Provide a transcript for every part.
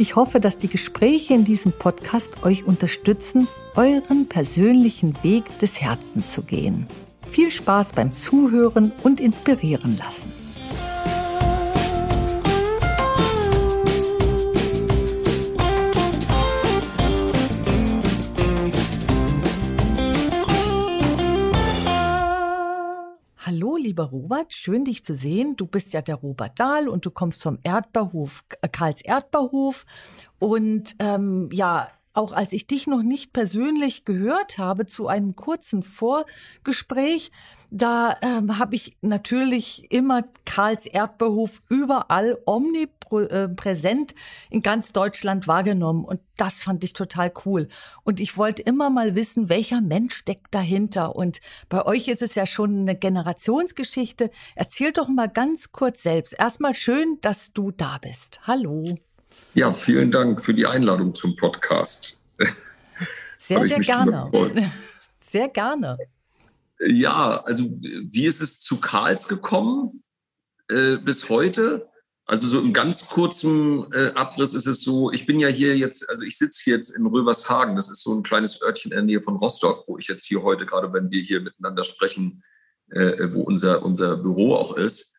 Ich hoffe, dass die Gespräche in diesem Podcast euch unterstützen, euren persönlichen Weg des Herzens zu gehen. Viel Spaß beim Zuhören und inspirieren lassen. Lieber Robert, schön dich zu sehen. Du bist ja der Robert Dahl und du kommst vom Erdbeerhof, äh, Karls Erdbeerhof. Und ähm, ja, auch als ich dich noch nicht persönlich gehört habe zu einem kurzen Vorgespräch, da ähm, habe ich natürlich immer Karls Erdbeerhof überall omnipräsent in ganz Deutschland wahrgenommen und das fand ich total cool. Und ich wollte immer mal wissen, welcher Mensch steckt dahinter. Und bei euch ist es ja schon eine Generationsgeschichte. Erzähl doch mal ganz kurz selbst. Erstmal schön, dass du da bist. Hallo. Ja, vielen Dank für die Einladung zum Podcast. Sehr, sehr gerne. Sehr gerne. Ja, also wie ist es zu Karls gekommen äh, bis heute? Also so im ganz kurzen äh, Abriss ist es so, ich bin ja hier jetzt, also ich sitze jetzt in Rövershagen, das ist so ein kleines Örtchen in der Nähe von Rostock, wo ich jetzt hier heute, gerade wenn wir hier miteinander sprechen, äh, wo unser, unser Büro auch ist.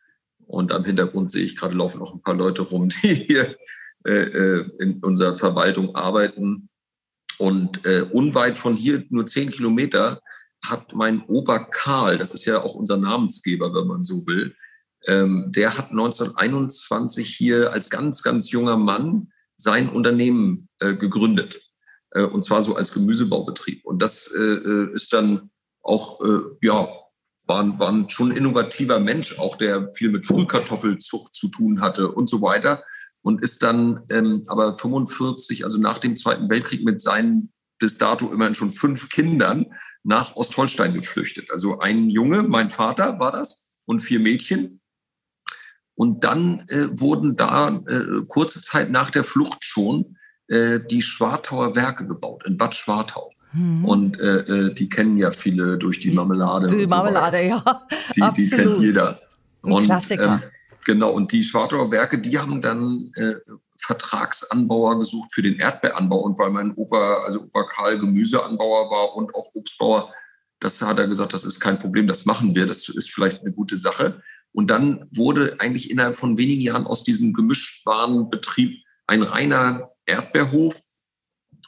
Und am Hintergrund sehe ich gerade laufen noch ein paar Leute rum, die hier äh, äh, in unserer Verwaltung arbeiten. Und äh, unweit von hier, nur zehn Kilometer, hat mein Opa Karl, das ist ja auch unser Namensgeber, wenn man so will, ähm, der hat 1921 hier als ganz, ganz junger Mann sein Unternehmen äh, gegründet. Äh, und zwar so als Gemüsebaubetrieb. Und das äh, ist dann auch, äh, ja, war, war schon ein innovativer Mensch, auch der viel mit Frühkartoffelzucht zu tun hatte und so weiter und ist dann ähm, aber 45, also nach dem Zweiten Weltkrieg mit seinen bis dato immerhin schon fünf Kindern nach Ostholstein geflüchtet. Also ein Junge, mein Vater war das, und vier Mädchen. Und dann äh, wurden da äh, kurze Zeit nach der Flucht schon äh, die Schwartauer Werke gebaut in Bad Schwartau. Mhm. Und äh, äh, die kennen ja viele durch die Marmelade. Die Marmelade, so ja. Die, die kennt jeder. Und, Klassiker. Ähm, Genau, und die Schwartauer Werke, die haben dann äh, Vertragsanbauer gesucht für den Erdbeeranbau. Und weil mein Opa, also Opa Karl Gemüseanbauer war und auch Obstbauer, das hat er gesagt, das ist kein Problem, das machen wir, das ist vielleicht eine gute Sache. Und dann wurde eigentlich innerhalb von wenigen Jahren aus diesem Gemischtwarenbetrieb ein reiner Erdbeerhof,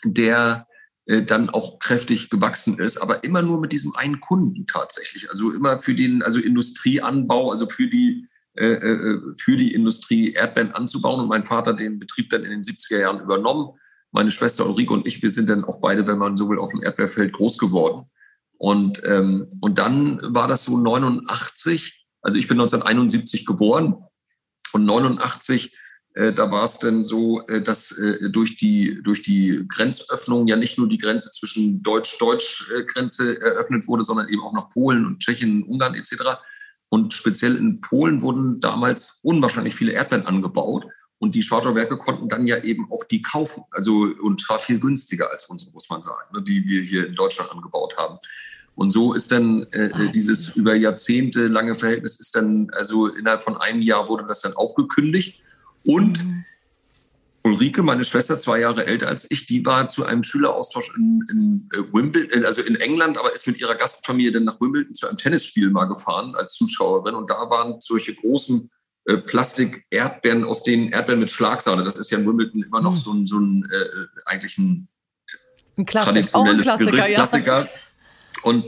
der äh, dann auch kräftig gewachsen ist, aber immer nur mit diesem einen Kunden tatsächlich. Also immer für den, also Industrieanbau, also für die für die Industrie Erdbeeren anzubauen. Und mein Vater den Betrieb dann in den 70er Jahren übernommen. Meine Schwester Ulrike und ich, wir sind dann auch beide, wenn man so will, auf dem Erdbeerfeld groß geworden. Und, ähm, und dann war das so 89, also ich bin 1971 geboren und 89 äh, da war es dann so, äh, dass äh, durch, die, durch die Grenzöffnung ja nicht nur die Grenze zwischen Deutsch-Deutsch-Grenze eröffnet wurde, sondern eben auch nach Polen und Tschechien, Ungarn etc. Und speziell in Polen wurden damals unwahrscheinlich viele Erdbeeren angebaut. Und die Schwartauer Werke konnten dann ja eben auch die kaufen. Also, und zwar viel günstiger als unsere, muss man sagen, ne, die wir hier in Deutschland angebaut haben. Und so ist dann äh, dieses über Jahrzehnte lange Verhältnis ist dann, also innerhalb von einem Jahr wurde das dann aufgekündigt. Und mhm. Ulrike, meine Schwester, zwei Jahre älter als ich, die war zu einem Schüleraustausch in, in äh, Wimbledon, also in England, aber ist mit ihrer Gastfamilie dann nach Wimbledon zu einem Tennisspiel mal gefahren als Zuschauerin. Und da waren solche großen äh, Plastik-Erdbeeren, aus denen Erdbeeren mit Schlagsahne, das ist ja in Wimbledon immer noch hm. so ein, so ein äh, eigentlich ein, ein traditionelles ein Gericht, ja. Klassiker. Und,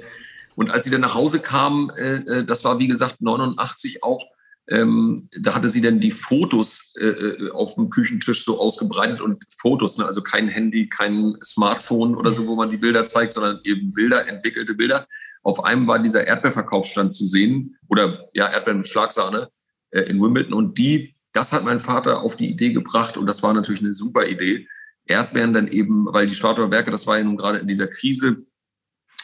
und als sie dann nach Hause kam, äh, äh das war wie gesagt 89 auch, ähm, da hatte sie dann die Fotos äh, äh, auf dem Küchentisch so ausgebreitet und Fotos, ne? also kein Handy, kein Smartphone oder so, wo man die Bilder zeigt, sondern eben Bilder, entwickelte Bilder. Auf einem war dieser Erdbeerverkaufsstand zu sehen oder ja, Erdbeeren mit Schlagsahne äh, in Wimbledon und die, das hat mein Vater auf die Idee gebracht und das war natürlich eine super Idee. Erdbeeren dann eben, weil die Schwartauer Werke, das war ja nun gerade in dieser Krise,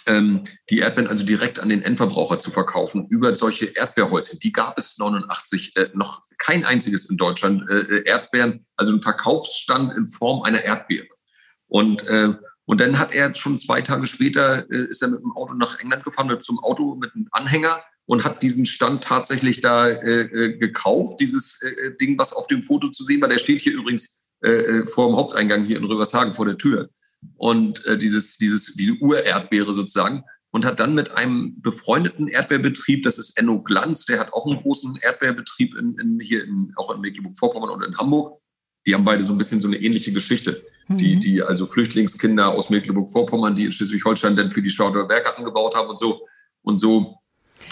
die Erdbeeren also direkt an den Endverbraucher zu verkaufen über solche Erdbeerhäuschen. Die gab es 89 äh, noch kein einziges in Deutschland. Äh, äh, Erdbeeren, also ein Verkaufsstand in Form einer Erdbeere. Und äh, und dann hat er schon zwei Tage später äh, ist er mit dem Auto nach England gefahren, mit zum Auto mit einem Anhänger und hat diesen Stand tatsächlich da äh, gekauft, dieses Ding, was auf dem Foto zu sehen war. Der steht hier übrigens vor dem Haupteingang hier in Rövershagen vor der Tür. Und äh, dieses, dieses, diese Urerdbeere sozusagen. Und hat dann mit einem befreundeten Erdbeerbetrieb, das ist Enno Glanz, der hat auch einen großen Erdbeerbetrieb in, in, hier in, auch in Mecklenburg-Vorpommern und in Hamburg. Die haben beide so ein bisschen so eine ähnliche Geschichte. Mhm. Die, die also Flüchtlingskinder aus Mecklenburg-Vorpommern, die in Schleswig-Holstein dann für die Stauder Werke angebaut haben und so. Und so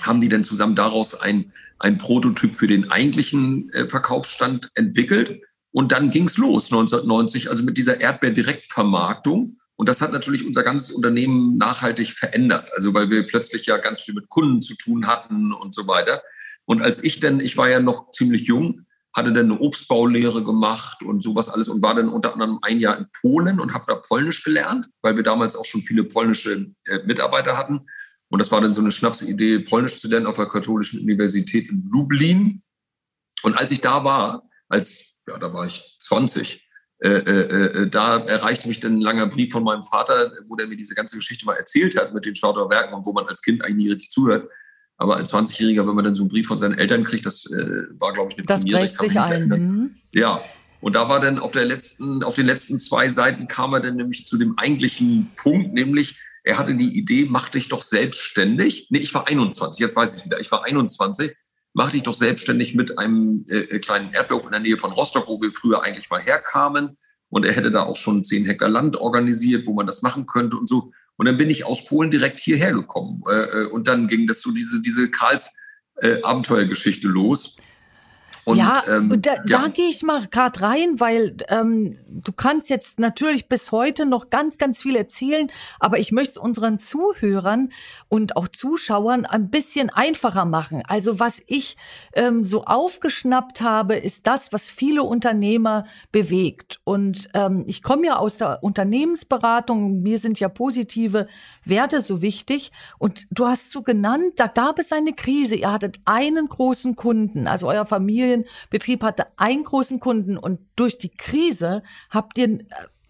haben die dann zusammen daraus ein, ein Prototyp für den eigentlichen äh, Verkaufsstand entwickelt. Und dann ging's los 1990, also mit dieser Erdbeer-Direktvermarktung. Und das hat natürlich unser ganzes Unternehmen nachhaltig verändert. Also weil wir plötzlich ja ganz viel mit Kunden zu tun hatten und so weiter. Und als ich dann, ich war ja noch ziemlich jung, hatte dann eine Obstbaulehre gemacht und sowas alles und war dann unter anderem ein Jahr in Polen und habe da Polnisch gelernt, weil wir damals auch schon viele polnische äh, Mitarbeiter hatten. Und das war dann so eine Schnapsidee, Polnisch zu lernen auf der katholischen Universität in Lublin. Und als ich da war, als, ja, da war ich 20, äh, äh, äh, da erreichte mich dann ein langer Brief von meinem Vater, wo der mir diese ganze Geschichte mal erzählt hat mit den Stauder Werken und wo man als Kind eigentlich nie richtig zuhört. Aber als 20-Jähriger, wenn man dann so einen Brief von seinen Eltern kriegt, das äh, war, glaube ich, eine das Premiere. Sich ein. Mhm. Ja, und da war dann auf, der letzten, auf den letzten zwei Seiten kam er dann nämlich zu dem eigentlichen Punkt, nämlich er hatte die Idee, mach dich doch selbstständig. Nee, ich war 21, jetzt weiß ich es wieder. Ich war 21, mach dich doch selbstständig mit einem äh, äh, kleinen Erdbeerhof in der Nähe von Rostock, wo wir früher eigentlich mal herkamen. Und er hätte da auch schon 10 Hektar Land organisiert, wo man das machen könnte und so. Und dann bin ich aus Polen direkt hierher gekommen. Äh, äh und dann ging das so diese, diese Karls äh, los. Und, ja, ähm, da, ja. da gehe ich mal gerade rein, weil ähm, du kannst jetzt natürlich bis heute noch ganz, ganz viel erzählen, aber ich möchte es unseren Zuhörern und auch Zuschauern ein bisschen einfacher machen. Also was ich ähm, so aufgeschnappt habe, ist das, was viele Unternehmer bewegt. Und ähm, ich komme ja aus der Unternehmensberatung, mir sind ja positive Werte so wichtig. Und du hast so genannt, da gab es eine Krise. Ihr hattet einen großen Kunden, also euer Familien Betrieb hatte einen großen Kunden und durch die Krise habt ihr äh,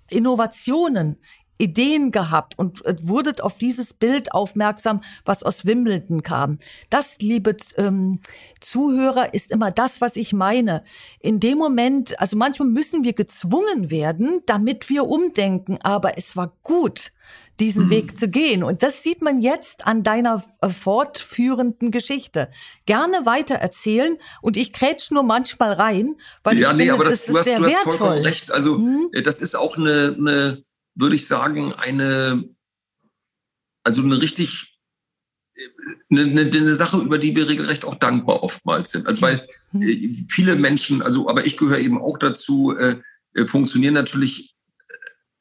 Innovationen, Ideen gehabt und äh, wurdet auf dieses Bild aufmerksam, was aus Wimbledon kam. Das, liebe ähm, Zuhörer, ist immer das, was ich meine. In dem Moment, also manchmal müssen wir gezwungen werden, damit wir umdenken, aber es war gut diesen mhm. Weg zu gehen. Und das sieht man jetzt an deiner äh, fortführenden Geschichte. Gerne weiter erzählen und ich krätsch nur manchmal rein, weil ja, ich nee, finde, aber das, das du hast, du hast vollkommen recht. Also mhm. das ist auch eine, eine, würde ich sagen, eine, also eine richtig eine, eine, Sache, über die wir regelrecht auch dankbar oftmals sind. Also weil mhm. äh, viele Menschen, also aber ich gehöre eben auch dazu, äh, funktionieren natürlich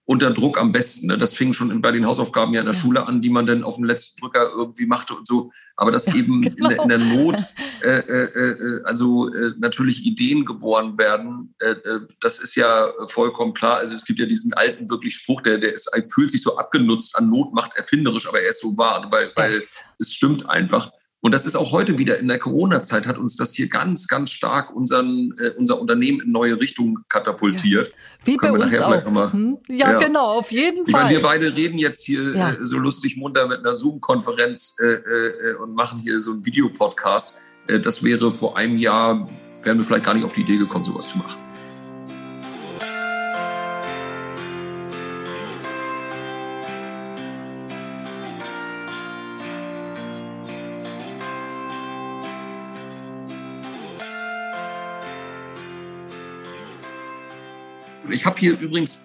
unter Druck am besten. Ne? Das fing schon bei den Hausaufgaben ja in der ja. Schule an, die man dann auf den letzten Drücker irgendwie machte und so. Aber dass ja, eben genau. in, der, in, der, Not äh, äh, äh, also äh, natürlich Ideen geboren werden, äh, äh, das ist ja vollkommen klar. Also es gibt ja diesen alten wirklich Spruch, der, der ist, fühlt sich so abgenutzt an Not macht erfinderisch, aber er ist so wahr, weil, weil es stimmt einfach. Und das ist auch heute wieder in der Corona-Zeit hat uns das hier ganz, ganz stark unseren, äh, unser Unternehmen in neue Richtungen katapultiert. Ja. Wie Können bei uns auch. Mal, hm? ja, ja, genau, auf jeden ich Fall. Meine, wir beide reden jetzt hier ja. äh, so lustig munter mit einer Zoom-Konferenz äh, äh, und machen hier so einen Videopodcast. Äh, das wäre vor einem Jahr, wären wir vielleicht gar nicht auf die Idee gekommen, sowas zu machen. Ich habe hier übrigens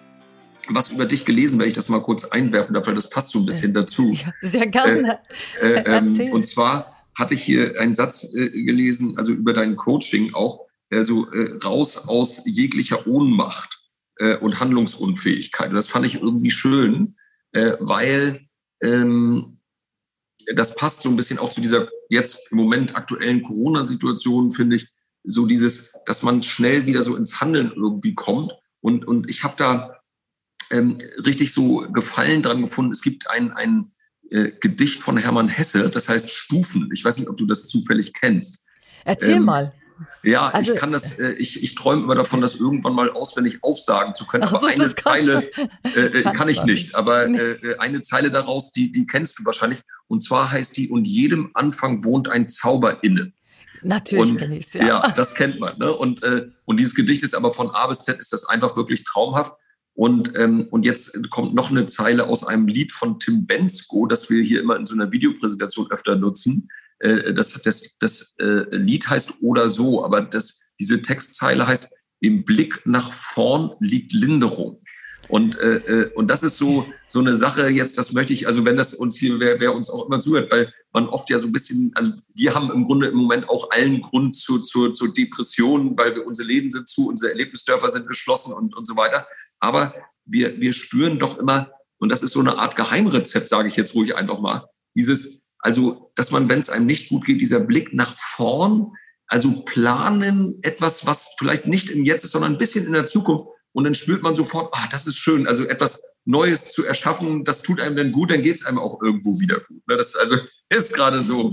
was über dich gelesen, wenn ich das mal kurz einwerfen darf, weil das passt so ein bisschen dazu. Ja, sehr gerne. Äh, äh, ähm, und zwar hatte ich hier einen Satz äh, gelesen, also über dein Coaching auch, also äh, raus aus jeglicher Ohnmacht äh, und Handlungsunfähigkeit. Und das fand ich irgendwie schön, äh, weil ähm, das passt so ein bisschen auch zu dieser jetzt im Moment aktuellen Corona-Situation, finde ich, so dieses, dass man schnell wieder so ins Handeln irgendwie kommt und, und ich habe da ähm, richtig so Gefallen dran gefunden. Es gibt ein, ein äh, Gedicht von Hermann Hesse, das heißt Stufen. Ich weiß nicht, ob du das zufällig kennst. Erzähl ähm, mal. Ja, also, ich kann das, äh, ich, ich träume immer davon, das irgendwann mal auswendig aufsagen zu können. Aber so, eine Zeile äh, äh kann ich nicht. Aber äh, äh, eine Zeile daraus, die, die kennst du wahrscheinlich. Und zwar heißt die, und jedem Anfang wohnt ein Zauber inne. Natürlich kenne ich es, ja. Ja, das kennt man. Ne? Und, äh, und dieses Gedicht ist aber von A bis Z ist das einfach wirklich traumhaft. Und, ähm, und jetzt kommt noch eine Zeile aus einem Lied von Tim Bensko, das wir hier immer in so einer Videopräsentation öfter nutzen. Äh, das, das, das äh, Lied heißt Oder so, aber das, diese Textzeile heißt, im Blick nach vorn liegt Linderung. Und, äh, äh, und das ist so, so eine Sache jetzt, das möchte ich, also wenn das uns hier, wer, wer uns auch immer zuhört, weil man oft ja so ein bisschen, also wir haben im Grunde im Moment auch allen Grund zur, zur, zur Depression, weil wir unsere Läden sind zu, unsere Erlebnisdörfer sind geschlossen und, und so weiter. Aber wir, wir spüren doch immer, und das ist so eine Art Geheimrezept, sage ich jetzt ruhig einfach mal, dieses, also, dass man, wenn es einem nicht gut geht, dieser Blick nach vorn, also planen etwas, was vielleicht nicht im Jetzt ist, sondern ein bisschen in der Zukunft. Und dann spürt man sofort, ah, das ist schön, also etwas Neues zu erschaffen, das tut einem dann gut, dann geht es einem auch irgendwo wieder gut. Ne? Das also ist gerade so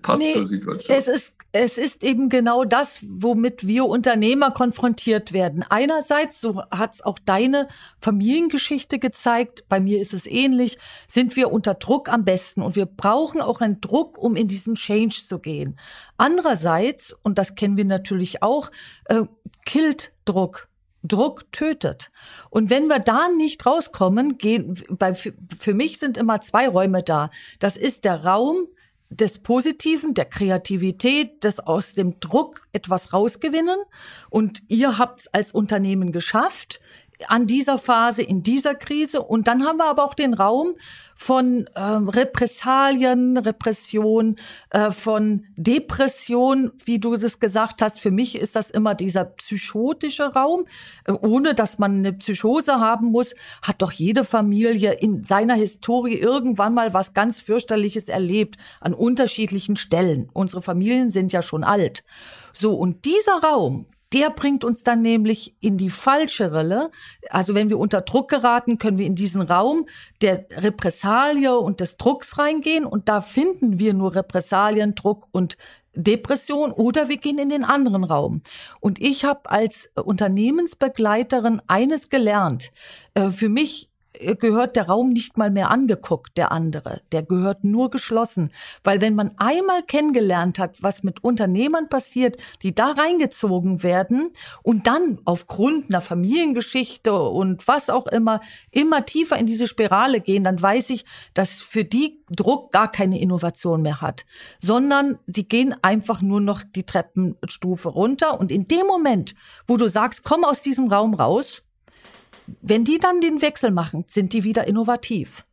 passt nee, zur Situation. Es ist, es ist eben genau das, womit wir Unternehmer konfrontiert werden. Einerseits, so hat es auch deine Familiengeschichte gezeigt, bei mir ist es ähnlich, sind wir unter Druck am besten und wir brauchen auch einen Druck, um in diesen Change zu gehen. Andererseits, und das kennen wir natürlich auch, äh, killt Druck. Druck tötet. Und wenn wir da nicht rauskommen, gehen, bei, für mich sind immer zwei Räume da. Das ist der Raum, des Positiven, der Kreativität, des aus dem Druck etwas rausgewinnen. Und ihr habt es als Unternehmen geschafft an dieser Phase, in dieser Krise. Und dann haben wir aber auch den Raum von äh, Repressalien, Repression, äh, von Depression, wie du das gesagt hast. Für mich ist das immer dieser psychotische Raum. Äh, ohne dass man eine Psychose haben muss, hat doch jede Familie in seiner Historie irgendwann mal was ganz fürchterliches erlebt an unterschiedlichen Stellen. Unsere Familien sind ja schon alt. So, und dieser Raum, der bringt uns dann nämlich in die falsche Rille. Also wenn wir unter Druck geraten, können wir in diesen Raum der Repressalie und des Drucks reingehen und da finden wir nur Repressalien, Druck und Depression oder wir gehen in den anderen Raum. Und ich habe als Unternehmensbegleiterin eines gelernt. Äh, für mich gehört der Raum nicht mal mehr angeguckt, der andere. Der gehört nur geschlossen. Weil wenn man einmal kennengelernt hat, was mit Unternehmern passiert, die da reingezogen werden und dann aufgrund einer Familiengeschichte und was auch immer immer tiefer in diese Spirale gehen, dann weiß ich, dass für die Druck gar keine Innovation mehr hat, sondern die gehen einfach nur noch die Treppenstufe runter und in dem Moment, wo du sagst, komm aus diesem Raum raus, wenn die dann den Wechsel machen, sind die wieder innovativ.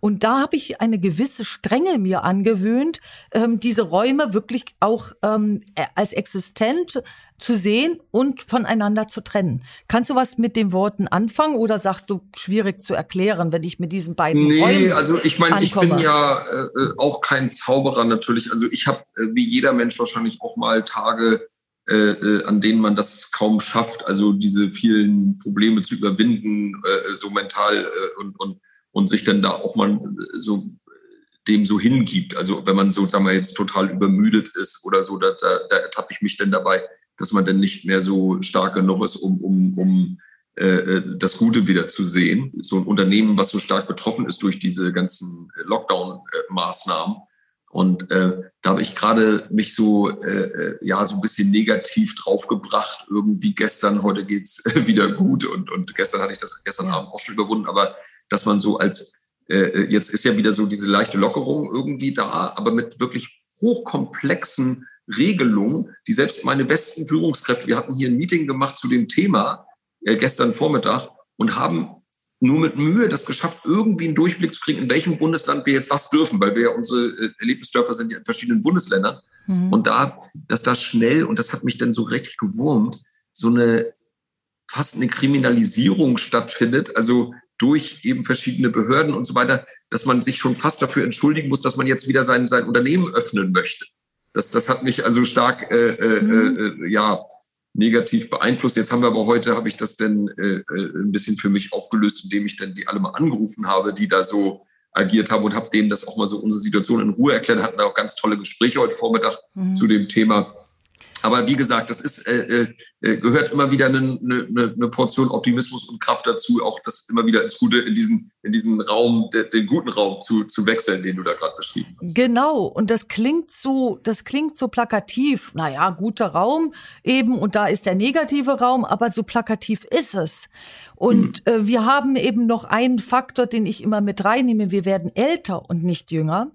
Und da habe ich eine gewisse Strenge mir angewöhnt, ähm, diese Räume wirklich auch ähm, als existent zu sehen und voneinander zu trennen. Kannst du was mit den Worten anfangen oder sagst du schwierig zu erklären, wenn ich mit diesen beiden nee, Räumen also ich meine, ich bin ja äh, auch kein Zauberer natürlich. Also ich habe äh, wie jeder Mensch wahrscheinlich auch mal Tage, äh, äh, an denen man das kaum schafft, also diese vielen Probleme zu überwinden, äh, so mental äh, und, und, und sich dann da auch mal so dem so hingibt. Also wenn man so, sagen wir jetzt total übermüdet ist oder so, da, da, da ertappe ich mich dann dabei, dass man dann nicht mehr so stark genug ist, um, um, um äh, äh das Gute wieder zu sehen. So ein Unternehmen, was so stark betroffen ist durch diese ganzen Lockdown-Maßnahmen, und äh, da habe ich gerade mich so äh, äh, ja so ein bisschen negativ draufgebracht. Irgendwie gestern, heute geht's wieder gut und, und gestern hatte ich das gestern Abend auch schon überwunden. Aber dass man so als äh, äh, jetzt ist ja wieder so diese leichte Lockerung irgendwie da, aber mit wirklich hochkomplexen Regelungen, die selbst meine besten Führungskräfte, wir hatten hier ein Meeting gemacht zu dem Thema äh, gestern Vormittag und haben nur mit Mühe das geschafft, irgendwie einen Durchblick zu kriegen, in welchem Bundesland wir jetzt was dürfen, weil wir ja unsere äh, Erlebnisdörfer sind ja in verschiedenen Bundesländern. Mhm. Und da, dass da schnell, und das hat mich dann so richtig gewurmt, so eine fast eine Kriminalisierung stattfindet, also durch eben verschiedene Behörden und so weiter, dass man sich schon fast dafür entschuldigen muss, dass man jetzt wieder sein, sein Unternehmen öffnen möchte. Das, das hat mich also stark äh, äh, mhm. äh, ja, negativ beeinflusst. Jetzt haben wir aber heute, habe ich das denn äh, äh, ein bisschen für mich aufgelöst, indem ich dann die alle mal angerufen habe, die da so agiert habe und habe denen das auch mal so unsere Situation in Ruhe erklärt, hatten auch ganz tolle Gespräche heute Vormittag mhm. zu dem Thema. Aber wie gesagt, das ist, äh, äh, äh, gehört immer wieder eine, eine, eine Portion Optimismus und Kraft dazu, auch das immer wieder ins Gute, in diesen, in diesen Raum, de, den guten Raum zu, zu wechseln, den du da gerade beschrieben hast. Genau. Und das klingt so, das klingt so plakativ. Naja, guter Raum eben. Und da ist der negative Raum, aber so plakativ ist es. Und mhm. äh, wir haben eben noch einen Faktor, den ich immer mit reinnehme. Wir werden älter und nicht jünger.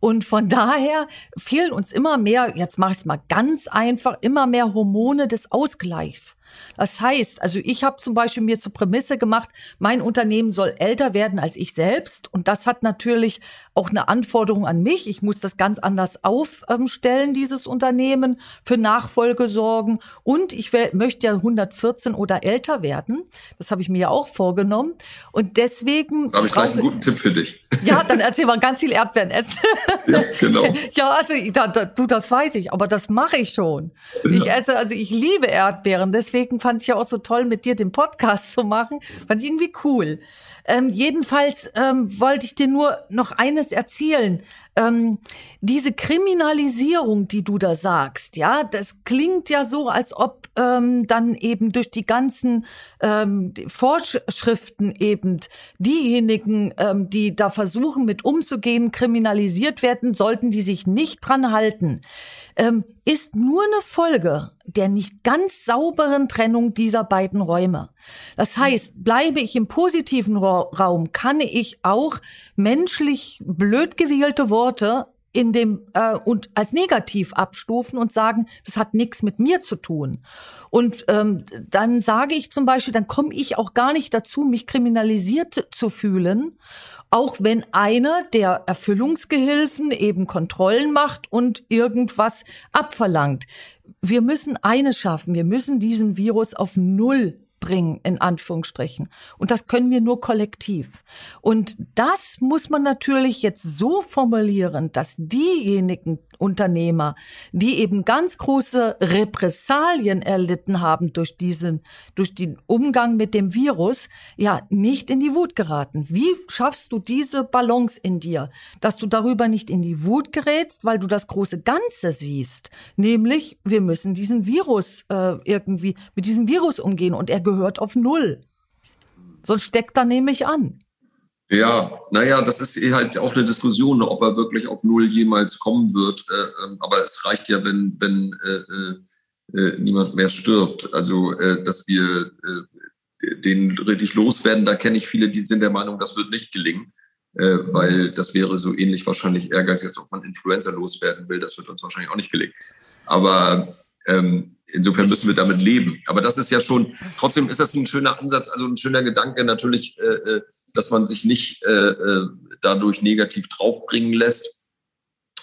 Und von daher fehlen uns immer mehr, jetzt mache ich es mal ganz einfach, immer mehr Hormone des Ausgleichs. Das heißt, also ich habe zum Beispiel mir zur Prämisse gemacht, mein Unternehmen soll älter werden als ich selbst. Und das hat natürlich auch eine Anforderung an mich. Ich muss das ganz anders aufstellen, dieses Unternehmen, für Nachfolge sorgen. Und ich möchte ja 114 oder älter werden. Das habe ich mir ja auch vorgenommen. Und deswegen. Da habe ich gleich einen guten Tipp für dich. Ja, dann erzähl mal ganz viel Erdbeeren essen. Ja, genau. Ja, also da, da, du, das weiß ich, aber das mache ich schon. Ich esse, also ich liebe Erdbeeren. Deswegen deswegen fand ich ja auch so toll, mit dir den Podcast zu machen. Fand ich irgendwie cool. Ähm, jedenfalls ähm, wollte ich dir nur noch eines erzählen. Ähm, diese Kriminalisierung, die du da sagst, ja, das klingt ja so, als ob ähm, dann eben durch die ganzen ähm, Vorschriften eben diejenigen, ähm, die da versuchen, mit umzugehen, kriminalisiert werden, sollten die sich nicht dran halten, ähm, ist nur eine Folge der nicht ganz sauberen Trennung dieser beiden Räume. Das heißt, bleibe ich im positiven Raum, kann ich auch menschlich blöd gewählte Worte in dem äh, und als negativ abstufen und sagen, das hat nichts mit mir zu tun. Und ähm, dann sage ich zum Beispiel, dann komme ich auch gar nicht dazu, mich kriminalisiert zu fühlen, auch wenn einer der Erfüllungsgehilfen eben Kontrollen macht und irgendwas abverlangt. Wir müssen eines schaffen, wir müssen diesen Virus auf Null bringen, in Anführungsstrichen. Und das können wir nur kollektiv. Und das muss man natürlich jetzt so formulieren, dass diejenigen Unternehmer, die eben ganz große Repressalien erlitten haben durch diesen, durch den Umgang mit dem Virus, ja, nicht in die Wut geraten. Wie schaffst du diese Balance in dir, dass du darüber nicht in die Wut gerätst, weil du das große Ganze siehst? Nämlich, wir müssen diesen Virus äh, irgendwie, mit diesem Virus umgehen und er gehört auf Null. Sonst steckt er nämlich an. Ja, naja, das ist eh halt auch eine Diskussion, ob er wirklich auf Null jemals kommen wird. Äh, ähm, aber es reicht ja, wenn, wenn äh, äh, niemand mehr stirbt. Also, äh, dass wir äh, den richtig loswerden, da kenne ich viele, die sind der Meinung, das wird nicht gelingen. Äh, weil das wäre so ähnlich wahrscheinlich ehrgeizig, als ob man Influencer loswerden will. Das wird uns wahrscheinlich auch nicht gelingen. Aber ähm, insofern müssen wir damit leben. Aber das ist ja schon, trotzdem ist das ein schöner Ansatz, also ein schöner Gedanke natürlich, äh, äh, dass man sich nicht äh, äh, dadurch negativ draufbringen lässt.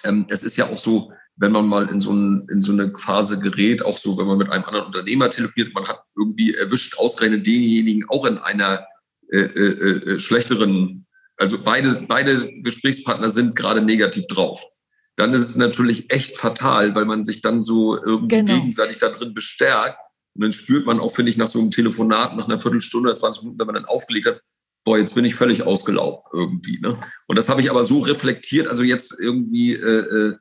Ähm, es ist ja auch so, wenn man mal in so, ein, in so eine Phase gerät, auch so, wenn man mit einem anderen Unternehmer telefoniert, man hat irgendwie erwischt, ausgerechnet denjenigen auch in einer äh, äh, äh schlechteren, also beide, beide Gesprächspartner sind gerade negativ drauf dann ist es natürlich echt fatal, weil man sich dann so irgendwie genau. gegenseitig da drin bestärkt. Und dann spürt man auch, finde ich, nach so einem Telefonat, nach einer Viertelstunde, 20 Minuten, wenn man dann aufgelegt hat, boah, jetzt bin ich völlig ausgelaugt irgendwie. Ne? Und das habe ich aber so reflektiert, also jetzt irgendwie äh,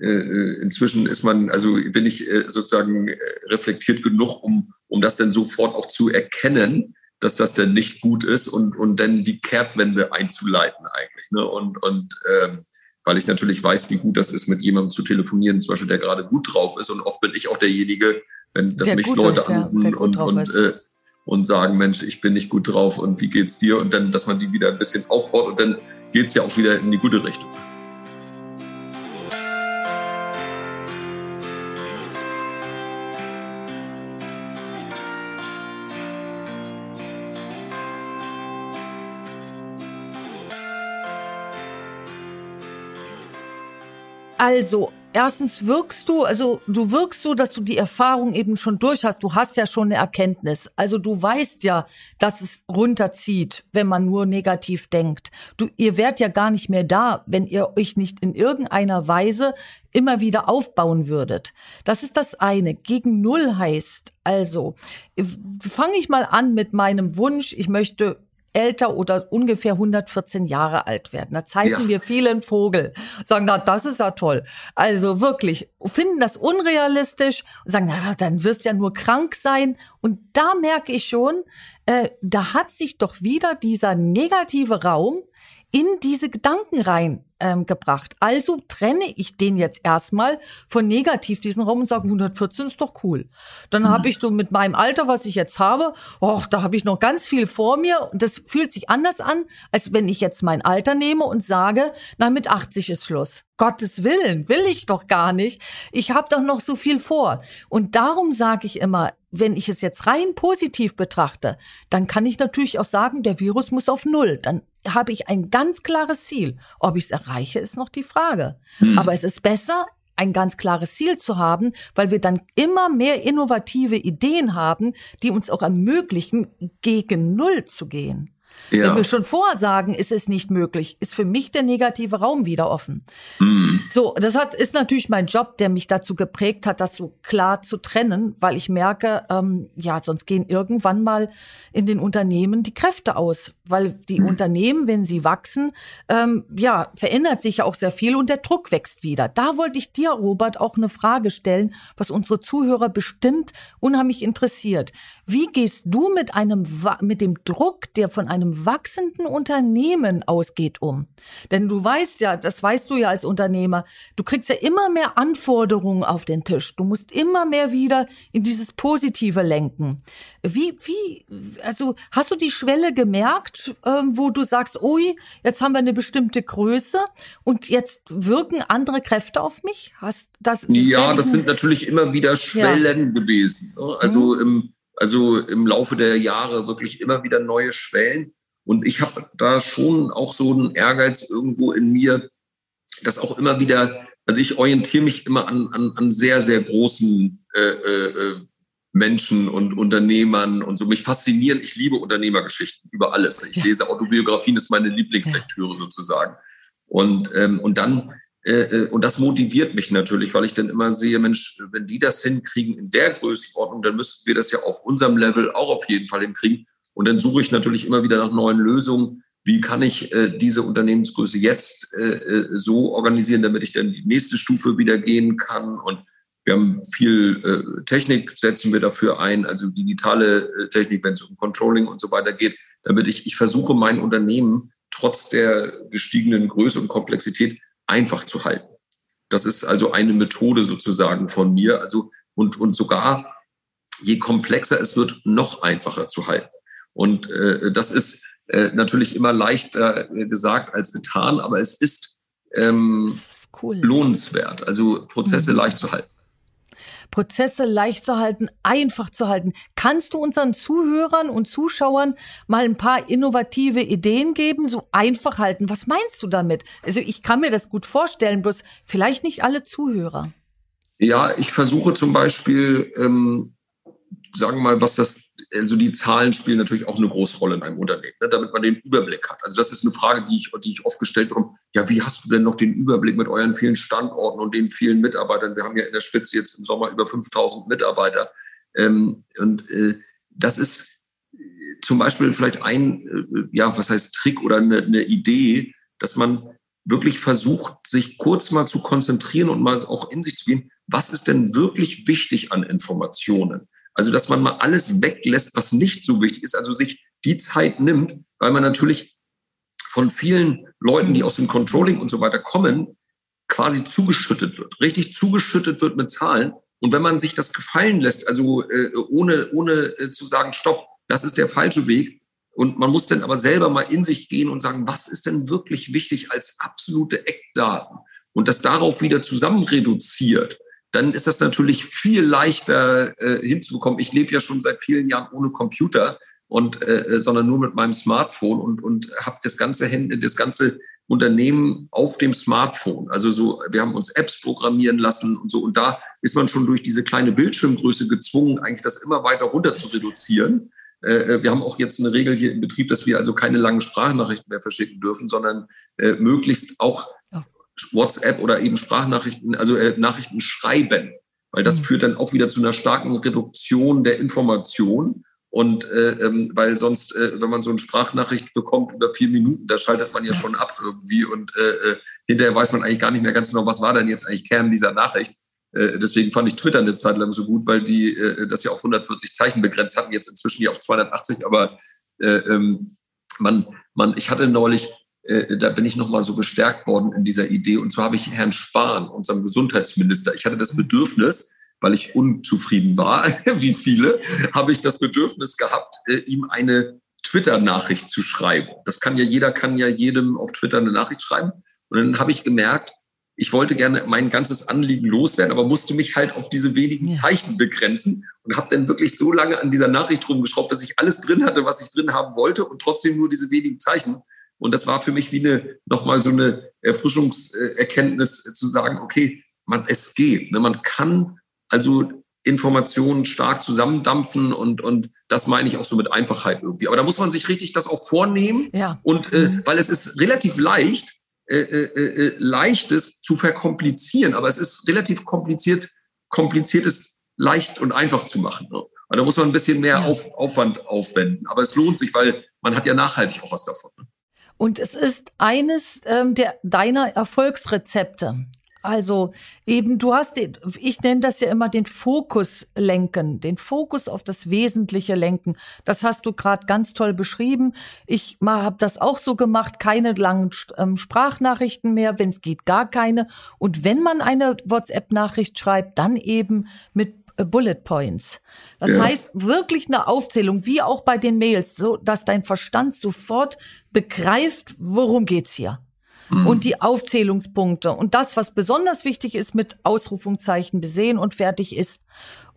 äh, äh inzwischen ist man, also bin ich äh, sozusagen äh, reflektiert genug, um, um das dann sofort auch zu erkennen, dass das denn nicht gut ist und, und dann die Kehrtwende einzuleiten eigentlich. Ne? Und, und ähm, weil ich natürlich weiß, wie gut das ist, mit jemandem zu telefonieren, zum Beispiel, der gerade gut drauf ist. Und oft bin ich auch derjenige, wenn das mich Leute ist, anrufen ja, und, und, äh, und sagen, Mensch, ich bin nicht gut drauf und wie geht's dir? Und dann, dass man die wieder ein bisschen aufbaut und dann geht's ja auch wieder in die gute Richtung. Also, erstens wirkst du, also du wirkst so, dass du die Erfahrung eben schon durch hast. Du hast ja schon eine Erkenntnis. Also du weißt ja, dass es runterzieht, wenn man nur negativ denkt. Du, ihr wärt ja gar nicht mehr da, wenn ihr euch nicht in irgendeiner Weise immer wieder aufbauen würdet. Das ist das eine. Gegen Null heißt also, fange ich mal an mit meinem Wunsch, ich möchte älter oder ungefähr 114 Jahre alt werden. Da zeigen ja. wir vielen Vogel, sagen, na, das ist ja toll. Also wirklich, finden das unrealistisch und sagen, na, dann wirst du ja nur krank sein. Und da merke ich schon, äh, da hat sich doch wieder dieser negative Raum in diese Gedanken rein ähm, gebracht. Also trenne ich den jetzt erstmal von negativ diesen Raum und sage 114 ist doch cool. Dann mhm. habe ich so mit meinem Alter, was ich jetzt habe, och, da habe ich noch ganz viel vor mir und das fühlt sich anders an, als wenn ich jetzt mein Alter nehme und sage, na mit 80 ist Schluss. Gottes Willen, will ich doch gar nicht. Ich habe doch noch so viel vor. Und darum sage ich immer, wenn ich es jetzt rein positiv betrachte, dann kann ich natürlich auch sagen, der Virus muss auf Null. Dann habe ich ein ganz klares Ziel. Ob ich es erreiche, ist noch die Frage. Hm. Aber es ist besser, ein ganz klares Ziel zu haben, weil wir dann immer mehr innovative Ideen haben, die uns auch ermöglichen, gegen Null zu gehen. Ja. Wenn wir schon vorher sagen, ist es nicht möglich, ist für mich der negative Raum wieder offen. Mhm. So, das hat, ist natürlich mein Job, der mich dazu geprägt hat, das so klar zu trennen, weil ich merke, ähm, ja, sonst gehen irgendwann mal in den Unternehmen die Kräfte aus, weil die mhm. Unternehmen, wenn sie wachsen, ähm, ja, verändert sich ja auch sehr viel und der Druck wächst wieder. Da wollte ich dir, Robert, auch eine Frage stellen, was unsere Zuhörer bestimmt unheimlich interessiert. Wie gehst du mit einem, mit dem Druck, der von einem wachsenden Unternehmen ausgeht, um? Denn du weißt ja, das weißt du ja als Unternehmer, du kriegst ja immer mehr Anforderungen auf den Tisch. Du musst immer mehr wieder in dieses Positive lenken. Wie, wie, also hast du die Schwelle gemerkt, ähm, wo du sagst, ui, jetzt haben wir eine bestimmte Größe und jetzt wirken andere Kräfte auf mich? Hast das? Ja, das sind natürlich immer wieder Schwellen ja. gewesen. Ne? Also mhm. im, also im Laufe der Jahre wirklich immer wieder neue Schwellen. Und ich habe da schon auch so einen Ehrgeiz irgendwo in mir, dass auch immer wieder, also ich orientiere mich immer an, an, an sehr, sehr großen äh, äh, Menschen und Unternehmern und so. Mich faszinieren, ich liebe Unternehmergeschichten über alles. Ich ja. lese Autobiografien, das ist meine Lieblingslektüre ja. sozusagen. Und, ähm, und dann, äh, äh, und das motiviert mich natürlich, weil ich dann immer sehe, Mensch, wenn die das hinkriegen in der Größenordnung, dann müssten wir das ja auf unserem Level auch auf jeden Fall hinkriegen. Und dann suche ich natürlich immer wieder nach neuen Lösungen. Wie kann ich äh, diese Unternehmensgröße jetzt äh, äh, so organisieren, damit ich dann die nächste Stufe wieder gehen kann? Und wir haben viel äh, Technik, setzen wir dafür ein, also digitale äh, Technik, wenn es um Controlling und so weiter geht, damit ich, ich versuche, mein Unternehmen trotz der gestiegenen Größe und Komplexität einfach zu halten. Das ist also eine Methode sozusagen von mir. Also und, und sogar je komplexer es wird, noch einfacher zu halten. Und äh, das ist äh, natürlich immer leichter gesagt als getan, aber es ist, ähm, cool. lohnenswert, also Prozesse mhm. leicht zu halten. Prozesse leicht zu halten, einfach zu halten. Kannst du unseren Zuhörern und Zuschauern mal ein paar innovative Ideen geben, so einfach halten? Was meinst du damit? Also ich kann mir das gut vorstellen, bloß vielleicht nicht alle Zuhörer. Ja, ich versuche zum Beispiel, ähm, sagen wir mal, was das also die Zahlen spielen natürlich auch eine große Rolle in einem Unternehmen, ne, damit man den Überblick hat. Also das ist eine Frage, die ich, die ich oft gestellt bekomme. Ja, wie hast du denn noch den Überblick mit euren vielen Standorten und den vielen Mitarbeitern? Wir haben ja in der Spitze jetzt im Sommer über 5000 Mitarbeiter. Ähm, und äh, das ist äh, zum Beispiel vielleicht ein, äh, ja, was heißt Trick oder eine, eine Idee, dass man wirklich versucht, sich kurz mal zu konzentrieren und mal auch in sich zu gehen, was ist denn wirklich wichtig an Informationen? Also, dass man mal alles weglässt, was nicht so wichtig ist, also sich die Zeit nimmt, weil man natürlich von vielen Leuten, die aus dem Controlling und so weiter kommen, quasi zugeschüttet wird, richtig zugeschüttet wird mit Zahlen. Und wenn man sich das gefallen lässt, also äh, ohne, ohne äh, zu sagen, stopp, das ist der falsche Weg, und man muss dann aber selber mal in sich gehen und sagen, was ist denn wirklich wichtig als absolute Eckdaten? Und das darauf wieder zusammen reduziert, dann ist das natürlich viel leichter äh, hinzubekommen. Ich lebe ja schon seit vielen Jahren ohne Computer und äh, äh sondern nur mit meinem Smartphone und und habe das ganze Hände, das ganze Unternehmen auf dem Smartphone. Also so, wir haben uns Apps programmieren lassen und so. Und da ist man schon durch diese kleine Bildschirmgröße gezwungen, eigentlich das immer weiter runter zu reduzieren. Äh, äh, wir haben auch jetzt eine Regel hier im Betrieb, dass wir also keine langen Sprachnachrichten mehr verschicken dürfen, sondern äh, möglichst auch WhatsApp oder eben Sprachnachrichten, also äh, Nachrichten schreiben, weil das mhm. führt dann auch wieder zu einer starken Reduktion der Information. Und äh, ähm, weil sonst, äh, wenn man so eine Sprachnachricht bekommt über vier Minuten, da schaltet man ja schon ab irgendwie und äh, äh, hinterher weiß man eigentlich gar nicht mehr ganz genau, was war denn jetzt eigentlich Kern dieser Nachricht. Äh, deswegen fand ich Twitter eine Zeit lang so gut, weil die äh, das ja auf 140 Zeichen begrenzt hatten, jetzt inzwischen ja auf 280, aber äh, ähm, man, man, ich hatte neulich, äh, da bin ich nochmal so bestärkt worden in dieser Idee, und zwar habe ich Herrn Spahn, unserem Gesundheitsminister, ich hatte das Bedürfnis, weil ich unzufrieden war, wie viele, habe ich das Bedürfnis gehabt, äh, ihm eine Twitter-Nachricht zu schreiben. Das kann ja jeder, kann ja jedem auf Twitter eine Nachricht schreiben. Und dann habe ich gemerkt, ich wollte gerne mein ganzes Anliegen loswerden, aber musste mich halt auf diese wenigen. Zeichen begrenzen und habe dann wirklich so lange an dieser Nachricht rumgeschraubt, dass ich alles drin hatte, was ich drin haben wollte und trotzdem nur diese wenigen Zeichen. Und das war für mich wie eine nochmal so eine Erfrischungserkenntnis zu sagen, okay, man, es geht. Ne? Man kann also Informationen stark zusammendampfen und, und das meine ich auch so mit Einfachheit irgendwie. Aber da muss man sich richtig das auch vornehmen. Ja. Und äh, mhm. weil es ist relativ leicht, äh, äh, äh, leichtes zu verkomplizieren, aber es ist relativ kompliziert, kompliziertes leicht und einfach zu machen. Ne? Also da muss man ein bisschen mehr ja. Auf, Aufwand aufwenden. Aber es lohnt sich, weil man hat ja nachhaltig auch was davon. Ne? Und es ist eines ähm, der deiner Erfolgsrezepte. Also eben, du hast den, ich nenne das ja immer den Fokus lenken, den Fokus auf das Wesentliche lenken. Das hast du gerade ganz toll beschrieben. Ich habe das auch so gemacht, keine langen ähm, Sprachnachrichten mehr, wenn es geht, gar keine. Und wenn man eine WhatsApp-Nachricht schreibt, dann eben mit Bullet Points. Das ja. heißt wirklich eine Aufzählung, wie auch bei den Mails, so dass dein Verstand sofort begreift, worum geht's hier mhm. und die Aufzählungspunkte und das, was besonders wichtig ist, mit Ausrufungszeichen besehen und fertig ist.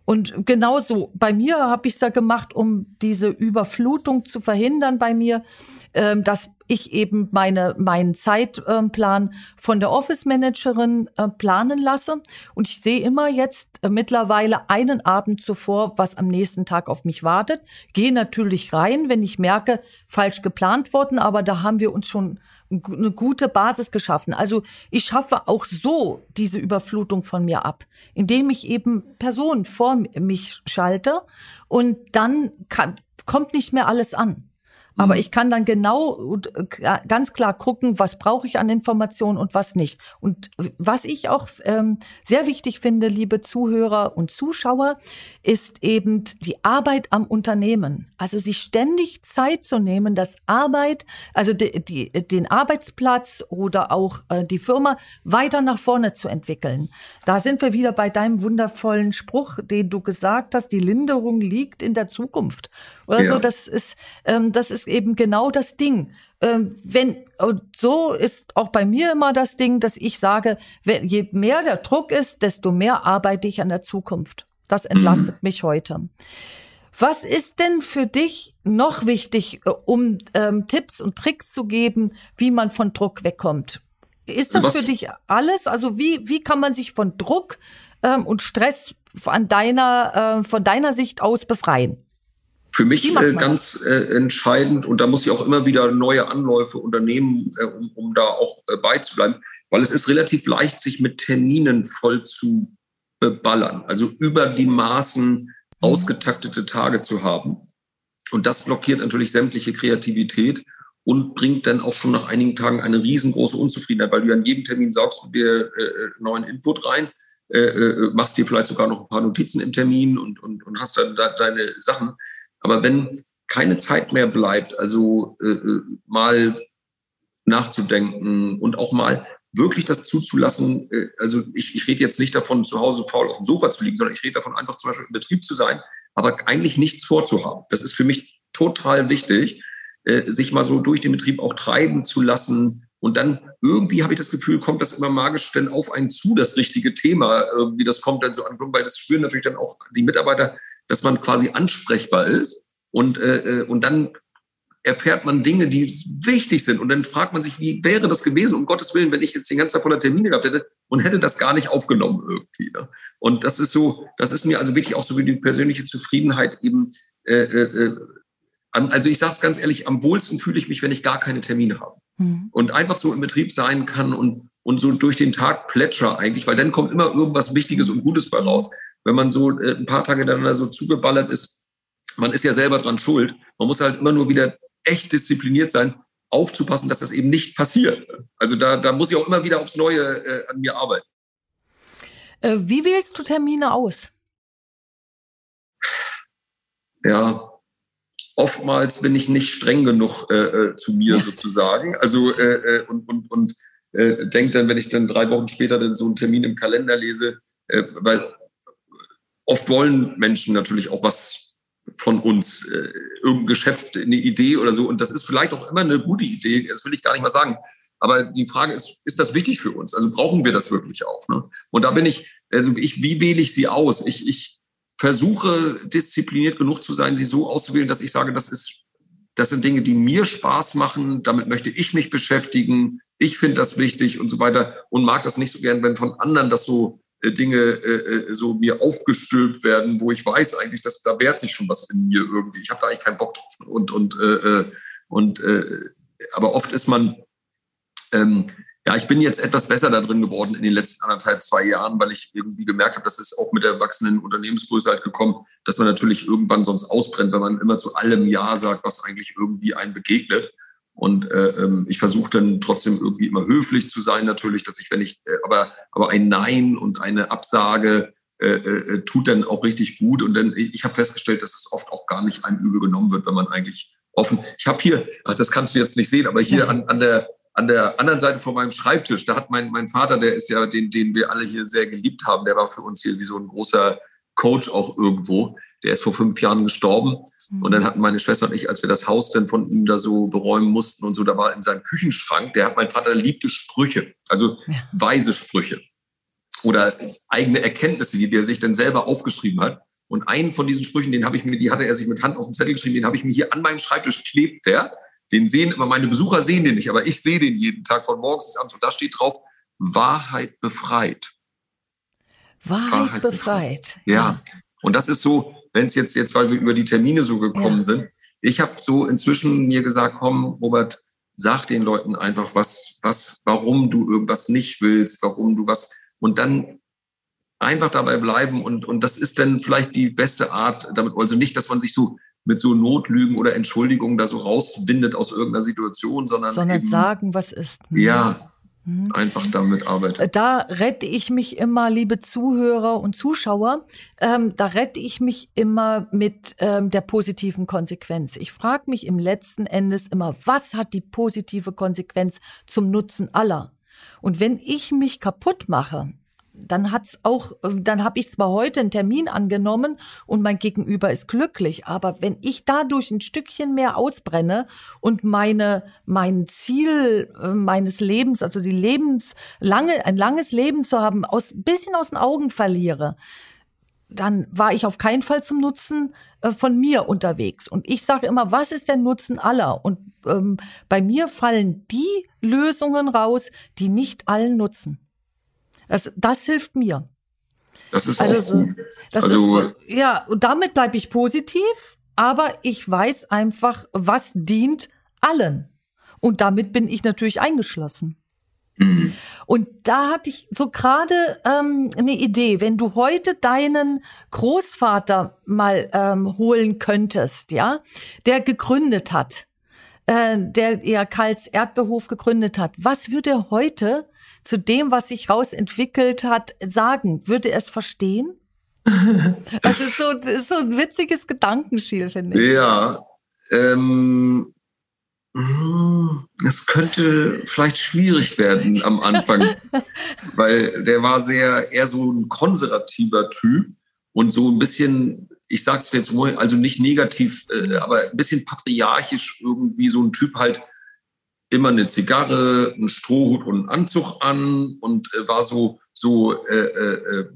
Und genauso bei mir habe ich es da gemacht, um diese Überflutung zu verhindern bei mir, äh, dass ich eben meine, meinen Zeitplan von der Office Managerin äh, planen lasse. Und ich sehe immer jetzt äh, mittlerweile einen Abend zuvor, was am nächsten Tag auf mich wartet. Gehe natürlich rein, wenn ich merke, falsch geplant worden, aber da haben wir uns schon eine gute Basis geschaffen. Also ich schaffe auch so diese Überflutung von mir ab, indem ich eben Personen vor mich schalte und dann kann, kommt nicht mehr alles an. Aber mhm. ich kann dann genau äh, ganz klar gucken, was brauche ich an Informationen und was nicht. Und was ich auch ähm, sehr wichtig finde, liebe Zuhörer und Zuschauer, ist eben die Arbeit am Unternehmen. Also sich ständig Zeit zu nehmen, dass Arbeit, also die, die, den Arbeitsplatz oder auch äh, die Firma weiter nach vorne zu entwickeln. Da sind wir wieder bei deinem wundervollen Spruch, den du gesagt hast, die Linderung liegt in der Zukunft. Oder ja. so, das ist, ähm, das ist eben genau das Ding. Ähm, wenn, und so ist auch bei mir immer das Ding, dass ich sage, wenn, je mehr der Druck ist, desto mehr arbeite ich an der Zukunft. Das entlastet mhm. mich heute. Was ist denn für dich noch wichtig, äh, um ähm, Tipps und Tricks zu geben, wie man von Druck wegkommt? Ist das Was? für dich alles? Also wie, wie kann man sich von Druck ähm, und Stress an deiner, äh, von deiner Sicht aus befreien? Für mich äh, ganz äh, entscheidend, und da muss ich auch immer wieder neue Anläufe unternehmen, äh, um, um da auch äh, beizubleiben, weil es ist relativ leicht, sich mit Terminen voll zu beballern, also über die Maßen mhm. ausgetaktete Tage zu haben. Und das blockiert natürlich sämtliche Kreativität und bringt dann auch schon nach einigen Tagen eine riesengroße Unzufriedenheit, weil du an jedem Termin saugst du dir äh, äh, neuen Input rein, machst dir vielleicht sogar noch ein paar Notizen im Termin und, und, und hast dann da deine Sachen. Aber wenn keine Zeit mehr bleibt, also äh, äh, mal nachzudenken und auch mal wirklich das zuzulassen, äh, also ich, ich rede jetzt nicht davon, zu Hause faul auf dem Sofa zu liegen, sondern ich rede davon, einfach zum Beispiel im Betrieb zu sein, aber eigentlich nichts vorzuhaben. Das ist für mich total wichtig, äh, sich mal so durch den Betrieb auch treiben zu lassen. Und dann irgendwie habe ich das Gefühl, kommt das immer magisch dann auf einen zu, das richtige Thema, irgendwie das kommt dann so an, weil das spüren natürlich dann auch die Mitarbeiter, dass man quasi ansprechbar ist und, äh, äh, und dann erfährt man Dinge, die wichtig sind. Und dann fragt man sich, wie wäre das gewesen, um Gottes Willen, wenn ich jetzt den ganzen Tag voller Termine gehabt hätte und hätte das gar nicht aufgenommen irgendwie. Ne? Und das ist so, das ist mir also wirklich auch so wie die persönliche Zufriedenheit eben. Äh, äh, äh also ich sage es ganz ehrlich, am wohlsten fühle ich mich, wenn ich gar keine Termine habe. Mhm. Und einfach so im Betrieb sein kann und, und so durch den Tag plätscher eigentlich, weil dann kommt immer irgendwas Wichtiges und Gutes bei raus wenn man so äh, ein paar Tage dann so zugeballert ist, man ist ja selber dran schuld. Man muss halt immer nur wieder echt diszipliniert sein, aufzupassen, dass das eben nicht passiert. Also da, da muss ich auch immer wieder aufs Neue äh, an mir arbeiten. Äh, wie wählst du Termine aus? Ja, oftmals bin ich nicht streng genug äh, äh zu mir sozusagen. Also äh, und, und, und denke dann, wenn ich dann drei Wochen später dann so einen Termin im Kalender lese, weil oft wollen Menschen natürlich auch was von uns, äh, irgendein Geschäft, eine Idee oder so. Und das ist vielleicht auch immer eine gute Idee, das will ich gar nicht mal sagen. Aber die Frage ist, ist das wichtig für uns? Also brauchen wir das wirklich auch? Ne? Und da bin ich, also ich, wie wähle ich sie aus? Ich, ich versuche diszipliniert genug zu sein, sie so auszuwählen, dass ich sage, das ist, das sind Dinge, die mir Spaß machen. Damit möchte ich mich beschäftigen. Ich finde das wichtig und so weiter und mag das nicht so gern, wenn von anderen das so Dinge äh, äh, so mir aufgestülpt werden, wo ich weiß eigentlich, dass da wehrt sich schon was in mir irgendwie. Ich habe da eigentlich keinen Bock drauf. Und und äh, äh, und äh, aber oft ist man ähm, ja, ich bin jetzt etwas besser da drin geworden in den letzten anderthalb, zwei Jahren, weil ich irgendwie gemerkt habe, dass es auch mit der wachsenden Unternehmensgröße halt gekommen, dass man natürlich irgendwann sonst ausbrennt, wenn man immer zu allem Ja sagt, was eigentlich irgendwie einen begegnet. Und äh, ähm, ich versuche dann trotzdem irgendwie immer höflich zu sein, natürlich, dass ich, wenn ich, äh, aber, aber ein Nein und eine Absage äh, äh, tut dann auch richtig gut. Und dann, ich habe festgestellt, dass es oft auch gar nicht einem übel genommen wird, wenn man eigentlich offen. Ich habe hier, ach, das kannst du jetzt nicht sehen, aber hier an, an der an der anderen Seite von meinem Schreibtisch, da hat mein, mein Vater, der ist ja, den, den wir alle hier sehr geliebt haben, der war für uns hier wie so ein großer Coach auch irgendwo. Der ist vor fünf Jahren gestorben. Und dann hatten meine Schwester und ich, als wir das Haus dann von ihm da so beräumen mussten und so, da war in seinem Küchenschrank, der hat mein Vater liebte Sprüche, also ja. weise Sprüche oder eigene Erkenntnisse, die der sich dann selber aufgeschrieben hat. Und einen von diesen Sprüchen, den habe ich mir, die hatte er sich mit Hand auf den Zettel geschrieben, den habe ich mir hier an meinem Schreibtisch klebt, der. Den sehen immer meine Besucher sehen den nicht, aber ich sehe den jeden Tag von morgens bis abends. Und da steht drauf, Wahrheit befreit. Wahrheit, Wahrheit befreit. befreit. Ja. Und das ist so, wenn es jetzt, jetzt, weil wir über die Termine so gekommen ja. sind, ich habe so inzwischen mir gesagt, komm, Robert, sag den Leuten einfach, was, was, warum du irgendwas nicht willst, warum du was, und dann einfach dabei bleiben und, und das ist dann vielleicht die beste Art damit, also nicht, dass man sich so mit so Notlügen oder Entschuldigungen da so rausbindet aus irgendeiner Situation, sondern, sondern eben, sagen, was ist. Hm. Ja. Einfach damit arbeiten. Da rette ich mich immer, liebe Zuhörer und Zuschauer, ähm, da rette ich mich immer mit ähm, der positiven Konsequenz. Ich frage mich im letzten Endes immer, was hat die positive Konsequenz zum Nutzen aller? Und wenn ich mich kaputt mache, dann hat's auch, dann habe ich zwar heute einen Termin angenommen und mein Gegenüber ist glücklich, aber wenn ich dadurch ein Stückchen mehr ausbrenne und meine mein Ziel äh, meines Lebens, also die Lebens lange ein langes Leben zu haben, aus bisschen aus den Augen verliere, dann war ich auf keinen Fall zum Nutzen äh, von mir unterwegs. Und ich sage immer, was ist der Nutzen aller? Und ähm, bei mir fallen die Lösungen raus, die nicht allen nutzen. Das, das hilft mir. Das ist also, auch gut. Das also, ist, ja, und damit bleibe ich positiv, aber ich weiß einfach, was dient allen. Und damit bin ich natürlich eingeschlossen. Mhm. Und da hatte ich so gerade ähm, eine Idee, wenn du heute deinen Großvater mal ähm, holen könntest, ja, der gegründet hat, äh, der ja Karls Erdbeerhof gegründet hat, was würde er heute zu dem, was sich rausentwickelt hat, sagen? Würde er es verstehen? das, ist so, das ist so ein witziges Gedankenspiel, finde ich. Ja. Ähm, hm, es könnte vielleicht schwierig werden am Anfang, weil der war sehr eher so ein konservativer Typ und so ein bisschen, ich sag's jetzt mal, also nicht negativ, äh, aber ein bisschen patriarchisch irgendwie so ein Typ halt, immer eine Zigarre, einen Strohhut und einen Anzug an und äh, war so, so äh, äh, äh,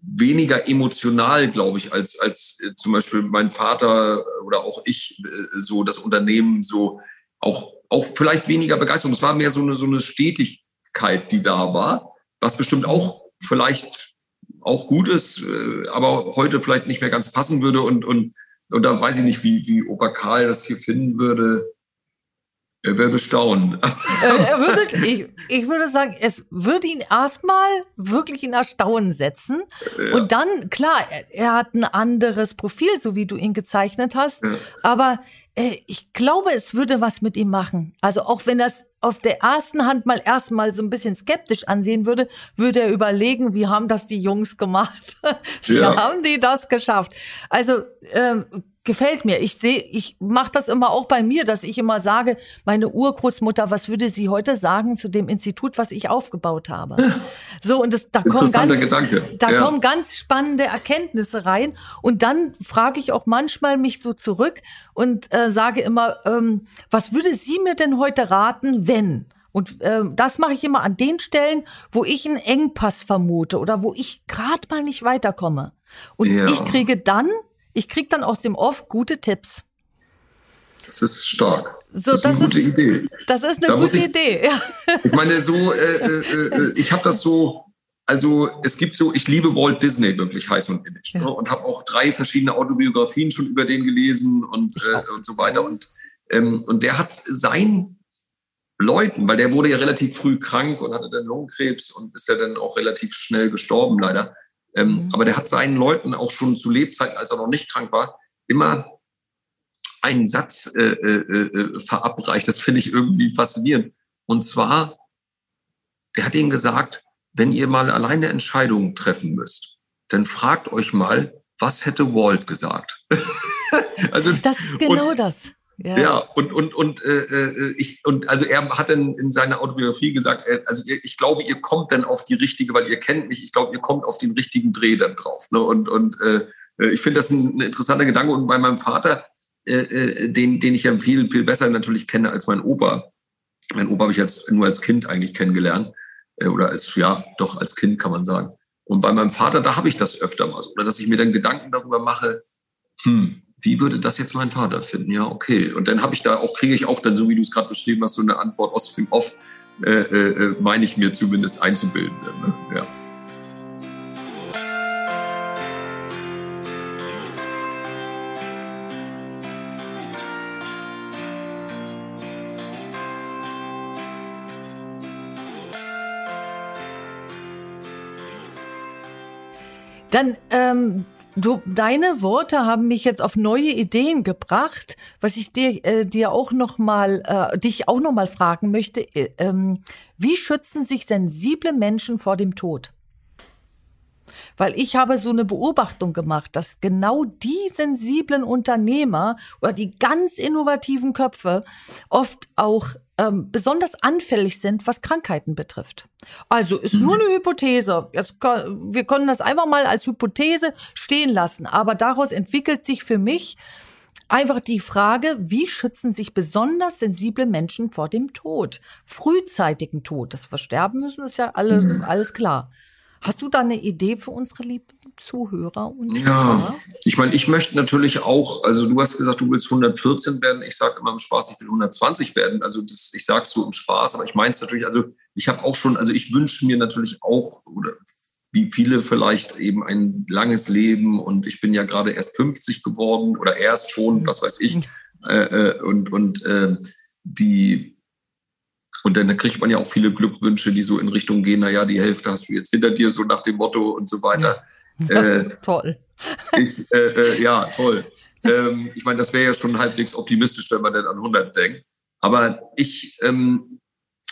weniger emotional, glaube ich, als, als äh, zum Beispiel mein Vater oder auch ich so das Unternehmen so auch, auch vielleicht weniger Begeisterung. Es war mehr so eine, so eine Stetigkeit, die da war, was bestimmt auch vielleicht auch gut ist, äh, aber heute vielleicht nicht mehr ganz passen würde und, und, und da weiß ich nicht, wie, wie Opa Karl das hier finden würde Er würde staunen. er würde, ich, ich würde sagen, es würde ihn erstmal wirklich in Erstaunen setzen. Ja. Und dann, klar, er, er, hat ein anderes Profil, so wie du ihn gezeichnet hast. Ja. Aber äh, ich glaube, es würde was mit ihm machen. Also auch wenn das auf der ersten Hand mal erstmal so ein bisschen skeptisch ansehen würde, würde er überlegen, wie haben das die Jungs gemacht? wie ja. haben die das geschafft? Also äh, gefällt mir. Ich sehe, ich mache das immer auch bei mir, dass ich immer sage, meine Urgroßmutter, was würde sie heute sagen zu dem Institut, was ich aufgebaut habe? So und das, da kommen ganz, Gedanke. da ja. kommen ganz spannende Erkenntnisse rein und dann frage ich auch manchmal mich so zurück und äh, sage immer, ähm, was würde sie mir denn heute raten, wenn? Und äh, das mache ich immer an den Stellen, wo ich einen Engpass vermute oder wo ich gerade mal nicht weiterkomme. Und ja. ich kriege dann ich krieg dann aus dem Off gute Tipps. Das ist stark. So, das ist eine das gute ist, Idee. Das ist eine da gute ich, Idee. Ja. Ich meine, so, äh, äh, äh ich habe das so, also es gibt so, ich liebe Walt Disney wirklich heiß und innig ja. ne? und habe auch drei verschiedene Autobiografien schon über den gelesen und, äh, und so weiter. Und, ähm, und der hat seinen Leuten, weil der wurde ja relativ früh krank und hatte dann Lungenkrebs und ist ja dann auch relativ schnell gestorben leider. Ähm, mhm. Aber der hat seinen Leuten auch schon zu Lebzeiten, als er noch nicht krank war, immer einen Satz äh, äh, äh, verabreicht. Das finde ich irgendwie faszinierend. Und zwar, er hat ihnen gesagt, wenn ihr mal alleine Entscheidungen treffen müsst, dann fragt euch mal, was hätte Walt gesagt? also, das ist genau und, das. Ja, ja und und und äh, äh, ich und also er hat dann in seiner Autobiografie gesagt, er, also ihr, ich glaube, ihr kommt dann auf die richtige, weil ihr kennt mich. Ich glaube, ihr kommt auf den richtigen Dreh dann drauf. Ne? Und und äh, äh ich finde das ein, ein, interessanter Gedanke. Und bei meinem Vater, äh, äh, den den ich ja viel viel besser natürlich kenne als mein Opa. Mein Opa habe ich jetzt nur als Kind eigentlich kennengelernt äh, oder als ja doch als Kind kann man sagen. Und bei meinem Vater, da habe ich das öfter mal so, oder dass ich mir dann Gedanken darüber mache. Hm, wie würde das jetzt mein Vater finden? Ja, okay. Und dann habe ich da auch, kriege ich auch dann, so wie du es gerade beschrieben hast, so eine Antwort aus dem Off, äh, äh, äh meine ich mir zumindest einzubilden. Ne? Ja. Dann ähm, Du, deine Worte haben mich jetzt auf neue Ideen gebracht, was ich dir, äh, dir auch noch mal, äh, dich auch noch mal fragen möchte. Äh, ähm, wie schützen sich sensible Menschen vor dem Tod? Weil ich habe so eine Beobachtung gemacht, dass genau die sensiblen Unternehmer oder die ganz innovativen Köpfe oft auch ähm, besonders anfällig sind, was Krankheiten betrifft. Also ist nur eine Hypothese. Jetzt, wir können das einfach mal als Hypothese stehen lassen. Aber daraus entwickelt sich für mich einfach die Frage, wie schützen sich besonders sensible Menschen vor dem Tod? Frühzeitigen Tod. Das Versterben müssen ist ja alle, mhm. alles klar. Hast du da eine Idee für unsere lieben Zuhörer und Zuhörer? Ja, ich meine, ich möchte natürlich auch, also du hast gesagt, du willst 114 werden. Ich sage immer im Spaß, ich will 120 werden. Also das, ich sage es so im Spaß, aber ich meine es natürlich, also ich habe auch schon, also ich wünsche mir natürlich auch, oder wie viele vielleicht eben ein langes Leben und ich bin ja gerade erst 50 geworden oder erst schon, was weiß ich. Äh, äh, und und äh, die und dann kriegt man ja auch viele Glückwünsche, die so in Richtung gehen, naja, die Hälfte hast du jetzt hinter dir, so nach dem Motto und so weiter. Äh, toll. Ich, äh, äh, ja, toll. Ähm, ich meine, das wäre ja schon halbwegs optimistisch, wenn man dann an 100 denkt. Aber ich ähm,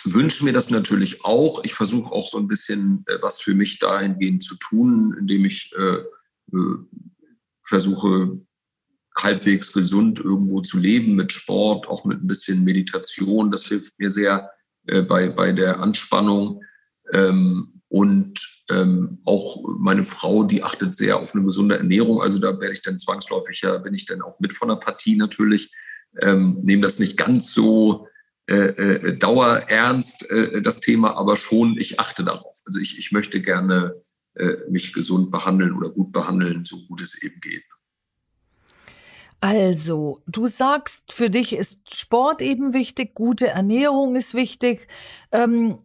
wünsche mir das natürlich auch. Ich versuche auch so ein bisschen äh, was für mich dahingehend zu tun, indem ich äh, äh, versuche, halbwegs gesund irgendwo zu leben mit Sport, auch mit ein bisschen Meditation. Das hilft mir sehr äh, bei, bei der Anspannung. Ähm, und ähm, auch meine Frau, die achtet sehr auf eine gesunde Ernährung. Also da werde ich dann zwangsläufig, ja, bin ich dann auch mit von der Partie natürlich. Ähm, nehme das nicht ganz so äh, äh, dauerernst, äh, das Thema, aber schon, ich achte darauf. Also ich, ich möchte gerne äh, mich gesund behandeln oder gut behandeln, so gut es eben geht. Also, du sagst, für dich ist Sport eben wichtig, gute Ernährung ist wichtig. Ähm,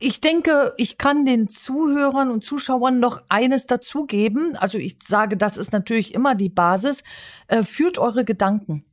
ich denke, ich kann den Zuhörern und Zuschauern noch eines dazugeben. Also ich sage, das ist natürlich immer die Basis. Äh, führt eure Gedanken.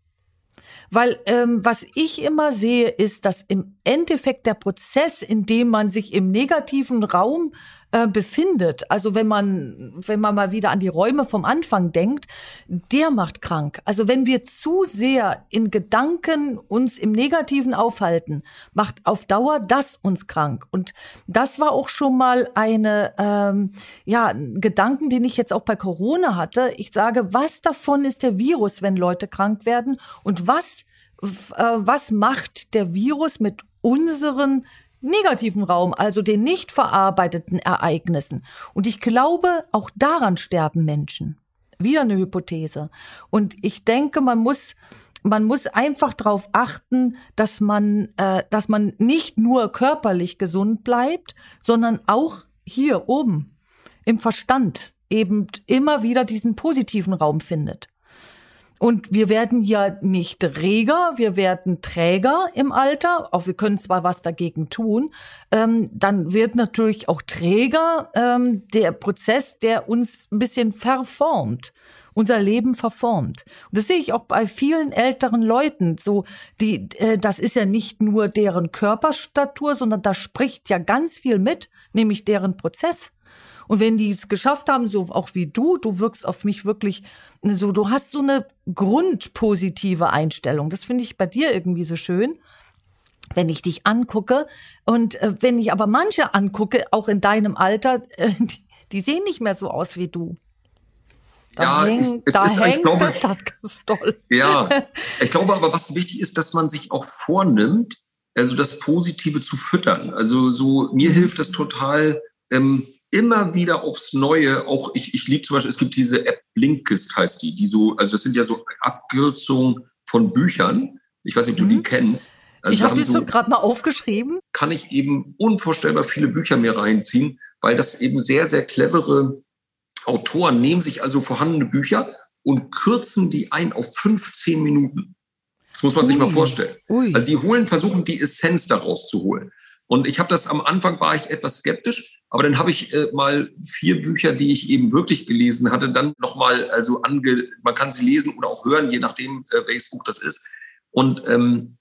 weil ähm, was ich immer sehe, ist, dass im Endeffekt der Prozess, in dem man sich im negativen Raum äh, befindet, also wenn man, wenn man mal wieder an die Räume vom Anfang denkt, der macht krank. Also wenn wir zu sehr in Gedanken uns im Negativen aufhalten, macht auf Dauer das uns krank. Und das war auch schon mal eine, ähm, ja, Gedanken, den ich jetzt auch bei Corona hatte. Ich sage, was davon ist der Virus, wenn Leute krank werden? Und was, äh, was macht der Virus mit unseren negativen Raum, also den nicht verarbeiteten Ereignissen. Und ich glaube, auch daran sterben Menschen. Wieder eine Hypothese. Und ich denke, man muss man muss einfach darauf achten, dass man, äh, dass man nicht nur körperlich gesund bleibt, sondern auch hier oben im Verstand eben immer wieder diesen positiven Raum findet. Und wir werden ja nicht reger, wir werden träger im Alter, auch wir können zwar was dagegen tun, ähm, dann wird natürlich auch träger ähm, der Prozess, der uns ein bisschen verformt unser Leben verformt. Und das sehe ich auch bei vielen älteren Leuten. So, die, äh, das ist ja nicht nur deren Körperstatur, sondern da spricht ja ganz viel mit, nämlich deren Prozess. Und wenn die es geschafft haben, so auch wie du, du wirkst auf mich wirklich so, du hast so eine grundpositive Einstellung. Das finde ich bei dir irgendwie so schön wenn ich dich angucke. Und äh, wenn ich aber manche angucke, auch in deinem Alter, äh, die, die, sehen nicht mehr so aus wie du. Da ja, häng, ich, da hängt ich glaube, das ganz doll. Ja, ich glaube aber, was wichtig ist, dass man sich auch vornimmt, also das Positive zu füttern. Also so, mir mhm. hilft das total, ähm, immer wieder aufs Neue, auch ich, ich liebe zum Beispiel, es gibt diese App Blinkist heißt die, die so, also das sind ja so Abkürzungen von Büchern. Ich weiß nicht, ob du mhm. die kennst. Also ich habe die so gerade mal aufgeschrieben. Kann ich eben unvorstellbar viele Bücher mir reinziehen, weil das eben sehr, sehr clevere Autoren nehmen sich also vorhandene Bücher und kürzen die ein auf 15 Minuten. Das muss man Ui. sich mal vorstellen. Ui. Also die holen, versuchen die Essenz daraus zu holen. Und ich habe das am Anfang war ich etwas skeptisch, aber dann habe ich äh, mal vier Bücher, die ich eben wirklich gelesen hatte, dann nochmal, also ange, man kann sie lesen oder auch hören, je nachdem, äh, welches Buch das ist. Und ähm,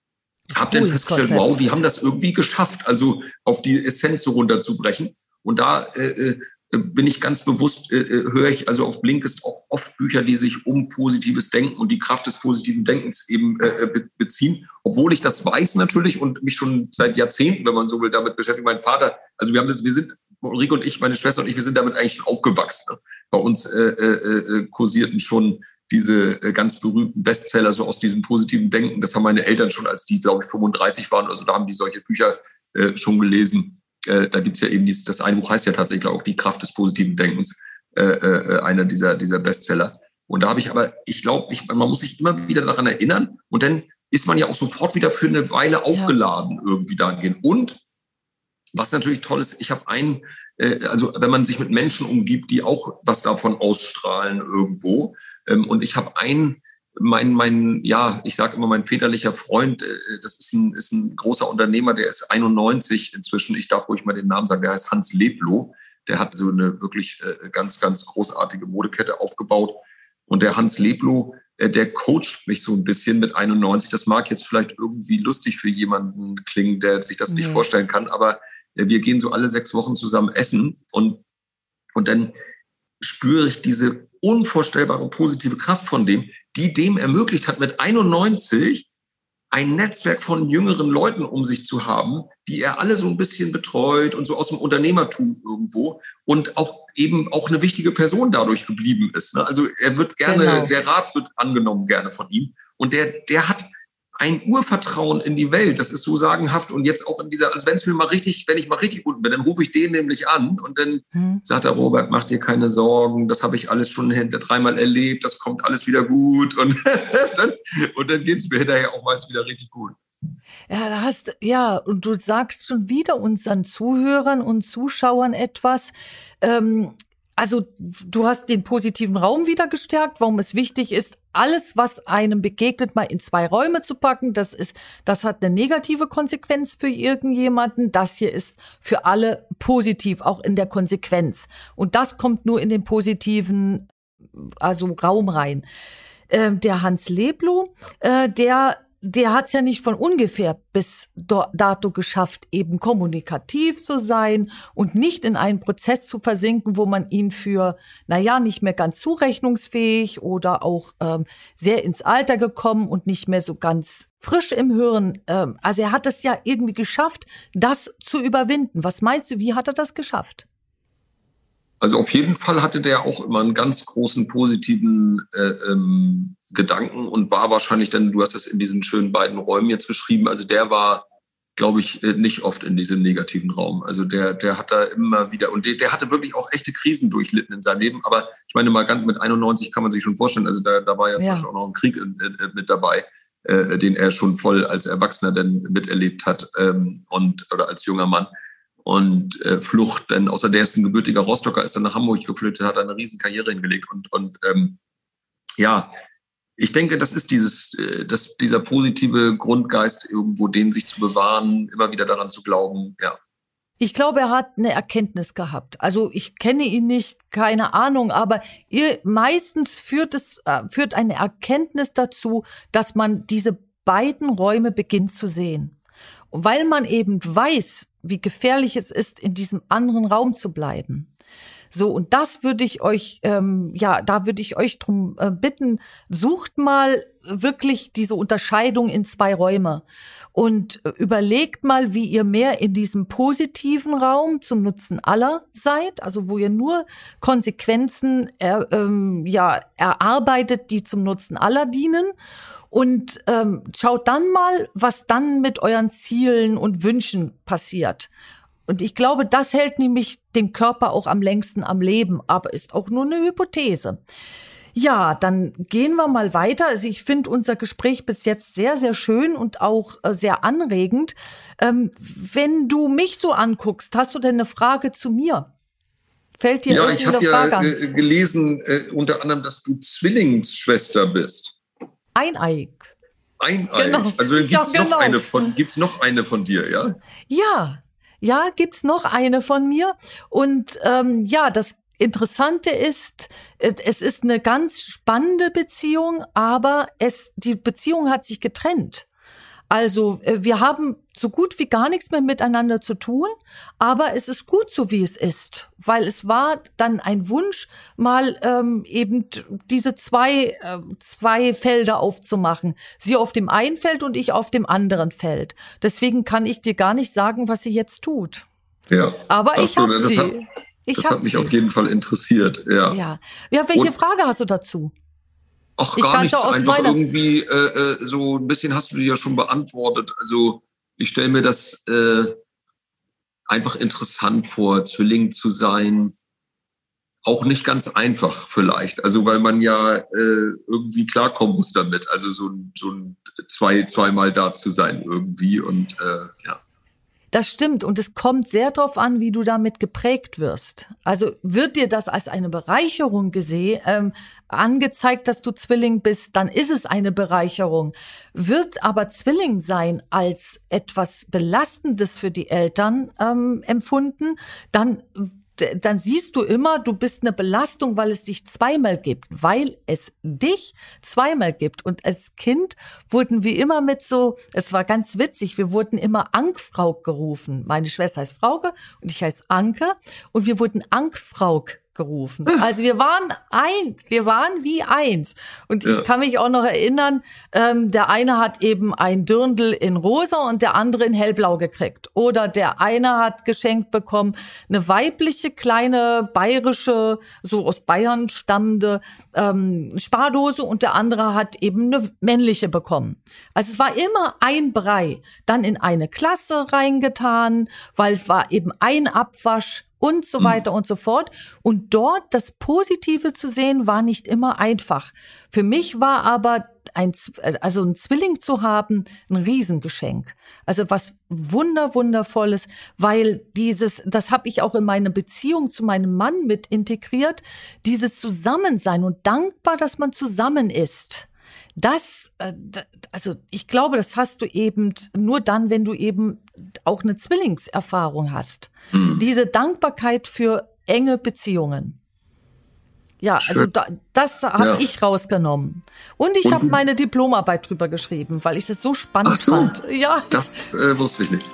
habe dann festgestellt, wow, die haben das irgendwie geschafft, also auf die Essenz so runterzubrechen. Und da äh, äh bin ich ganz bewusst, äh, äh, höre ich also auf Blinkist auch oft Bücher, die sich um positives Denken und die Kraft des positiven Denkens eben äh, äh be beziehen. Obwohl ich das weiß natürlich und mich schon seit Jahrzehnten, wenn man so will, damit beschäftigt. Mein Vater, also wir haben das, wir sind, Ulrike und ich, meine Schwester und ich, wir sind damit eigentlich schon aufgewachsen. Ne? Bei uns äh, äh, äh kursierten schon diese äh, ganz berühmten Bestseller so aus diesem positiven Denken. Das haben meine Eltern schon, als die, glaube ich, 35 waren, also da haben die solche Bücher äh, schon gelesen äh, da gibt's ja eben dieses, das eine Buch heißt ja tatsächlich auch die Kraft des positiven Denkens, äh, äh, einer dieser, dieser Bestseller. Und da habe ich aber, ich glaube, man muss sich immer wieder daran erinnern und dann ist man ja auch sofort wieder für eine Weile aufgeladen ja. irgendwie dahingehend. Und was natürlich toll ist, ich habe einen, äh, also wenn man sich mit Menschen umgibt, die auch was davon ausstrahlen irgendwo, ähm, und ich habe einen mein, mein, ja, ich sage immer, mein väterlicher Freund, äh, das ist ein, ist ein großer Unternehmer, der ist 91 inzwischen. Ich darf ruhig mal den Namen sagen, der heißt Hans Leblow. Der hat so eine wirklich äh, ganz, ganz großartige Modekette aufgebaut. Und der Hans Leblow, äh, der coacht mich so ein bisschen mit 91. Das mag jetzt vielleicht irgendwie lustig für jemanden klingen, der sich das nicht vorstellen kann, aber wir gehen so alle sechs Wochen zusammen essen und, und dann spüre ich diese unvorstellbare positive Kraft von dem, die dem ermöglicht hat, mit 91 ein Netzwerk von jüngeren Leuten um sich zu haben, die er alle so ein bisschen betreut und so aus dem Unternehmertum irgendwo und auch eben auch eine wichtige Person dadurch geblieben ist. Ne? Also er wird gerne, genau. der Rat wird angenommen gerne von ihm und der, der hat ein Urvertrauen in die Welt. Das ist so sagenhaft. Und jetzt auch in dieser, als wenn es mir mal richtig, wenn ich mal richtig unten bin, dann rufe ich den nämlich an und dann hm. sagt er, Robert, mach dir keine Sorgen, das habe ich alles schon hinter dreimal erlebt, das kommt alles wieder gut. Und dann, und dann geht es mir hinterher auch meist wieder richtig gut. Ja, da hast, ja, und du sagst schon wieder unseren Zuhörern und Zuschauern etwas. Ähm, also du hast den positiven Raum wieder gestärkt, warum es wichtig ist, alles, was einem begegnet, mal in zwei Räume zu packen. Das ist, das hat eine negative Konsequenz für irgendjemanden. Das hier ist für alle positiv, auch in der Konsequenz. Und das kommt nur in den positiven, also Raum rein. Äh, der Hans Leblow, äh, der der hat es ja nicht von ungefähr bis dato geschafft, eben kommunikativ zu sein und nicht in einen Prozess zu versinken, wo man ihn für, naja, nicht mehr ganz zurechnungsfähig oder auch ähm, sehr ins Alter gekommen und nicht mehr so ganz frisch im Hirn. Ähm, also er hat es ja irgendwie geschafft, das zu überwinden. Was meinst du, wie hat er das geschafft? Also auf jeden Fall hatte der auch immer einen ganz großen positiven äh, ähm, Gedanken und war wahrscheinlich dann, du hast das in diesen schönen beiden Räumen jetzt beschrieben, also der war, glaube ich, äh, nicht oft in diesem negativen Raum. Also der, der hat da immer wieder, und der, der hatte wirklich auch echte Krisen durchlitten in seinem Leben. Aber ich meine mal ganz mit 91 kann man sich schon vorstellen, also da, da war ja, ja. zum Beispiel auch noch ein Krieg in, in, mit dabei. Äh, den er schon voll als Erwachsener dann miterlebt hat ähm, und oder als junger Mann und äh, Flucht, denn außer der ist ein gebürtiger Rostocker, ist dann nach Hamburg geflüchtet, hat eine riesen Karriere hingelegt und, und ähm, ja, ich denke, das ist dieses, äh, das, dieser positive Grundgeist irgendwo, den sich zu bewahren, immer wieder daran zu glauben, ja. Ich glaube, er hat eine Erkenntnis gehabt. Also ich kenne ihn nicht, keine Ahnung, aber ihr, meistens führt es äh, führt eine Erkenntnis dazu, dass man diese beiden Räume beginnt zu sehen, weil man eben weiß, wie gefährlich es ist, in diesem anderen Raum zu bleiben. So, und das würde ich euch, ähm, ja, da würde ich euch drum äh, bitten, sucht mal wirklich diese Unterscheidung in zwei Räume und überlegt mal, wie ihr mehr in diesem positiven Raum zum Nutzen aller seid, also wo ihr nur Konsequenzen er, ähm, ja, erarbeitet, die zum Nutzen aller dienen und ähm, schaut dann mal, was dann mit euren Zielen und Wünschen passiert. Und ich glaube, das hält nämlich den Körper auch am längsten am Leben, aber ist auch nur eine Hypothese. Ja, dann gehen wir mal weiter. Also ich finde unser Gespräch bis jetzt sehr, sehr schön und auch äh, sehr anregend. Ähm, wenn du mich so anguckst, hast du denn eine Frage zu mir? Fällt dir ja, ich habe ja äh, gelesen, äh, unter anderem, dass du Zwillingsschwester bist. Eineig. Eineig. Genau. Also gibt es ja, genau. noch eine von, gibt's noch eine von dir, ja? Ja, ja, gibt's noch eine von mir. Und ähm, ja, das Interessante ist, äh, es ist eine ganz spannende Beziehung, aber es, die Beziehung hat sich getrennt. Also äh, wir haben so gut wie gar nichts mehr miteinander zu tun, aber es ist gut so, wie es ist, weil es war dann ein Wunsch, mal ähm, eben diese zwei, äh, zwei Felder aufzumachen. Sie auf dem einen Feld und ich auf dem anderen Feld. Deswegen kann ich dir gar nicht sagen, was sie jetzt tut. Ja. Aber ich so, habe sie. Hat, ich das hat mich sie. auf jeden Fall interessiert. Ja. Ja. Ja. Welche und Frage hast du dazu? Ach, gar nichts. Einfach irgendwie äh, äh, so ein bisschen hast du dir ja schon beantwortet. Also ich stelle mir das äh, einfach interessant vor, Zwilling zu sein. Auch nicht ganz einfach vielleicht. Also weil man ja äh, irgendwie klarkommen muss damit. Also so, so ein zwei, zweimal da zu sein irgendwie und äh, ja. Das stimmt und es kommt sehr darauf an, wie du damit geprägt wirst. Also wird dir das als eine Bereicherung gesehen, ähm, angezeigt, dass du Zwilling bist, dann ist es eine Bereicherung. Wird aber Zwilling sein als etwas Belastendes für die Eltern ähm, empfunden, dann dann siehst du immer, du bist eine Belastung, weil es dich zweimal gibt, weil es dich zweimal gibt. Und als Kind wurden wir immer mit so, es war ganz witzig, wir wurden immer Ankfrau gerufen. Meine Schwester heißt Frauke und ich heiße Anke und wir wurden Ankfrau gerufen. Also wir waren ein, wir waren wie eins. Und ich kann mich auch noch erinnern, ähm, der eine hat eben ein Dirndl in rosa und der andere in hellblau gekriegt. Oder der eine hat geschenkt bekommen eine weibliche kleine bayerische, so aus Bayern stammende ähm, Spardose und der andere hat eben eine männliche bekommen. Also es war immer ein Brei. Dann in eine Klasse reingetan, weil es war eben ein Abwasch und so mhm. weiter mhm. und so fort. Und dort das Positive zu sehen, war nicht immer einfach. Für mich war aber ein, also ein Zwilling zu haben, ein Riesengeschenk. Also was wunder, wundervolles, weil dieses, das habe ich auch in meine Beziehung zu meinem Mann mit integriert, dieses Zusammensein und dankbar, dass man zusammen ist. Das, äh, also ich glaube, das hast du eben nur dann, wenn du eben auch eine Zwillingserfahrung hast. Mhm. Diese Dankbarkeit für enge Beziehungen. Ja, also da, das habe Ja. ich rausgenommen. Und ich habe meine Diplomarbeit drüber geschrieben, weil ich das so spannend Ach so. fand. Ja. Das äh, wusste ich nicht.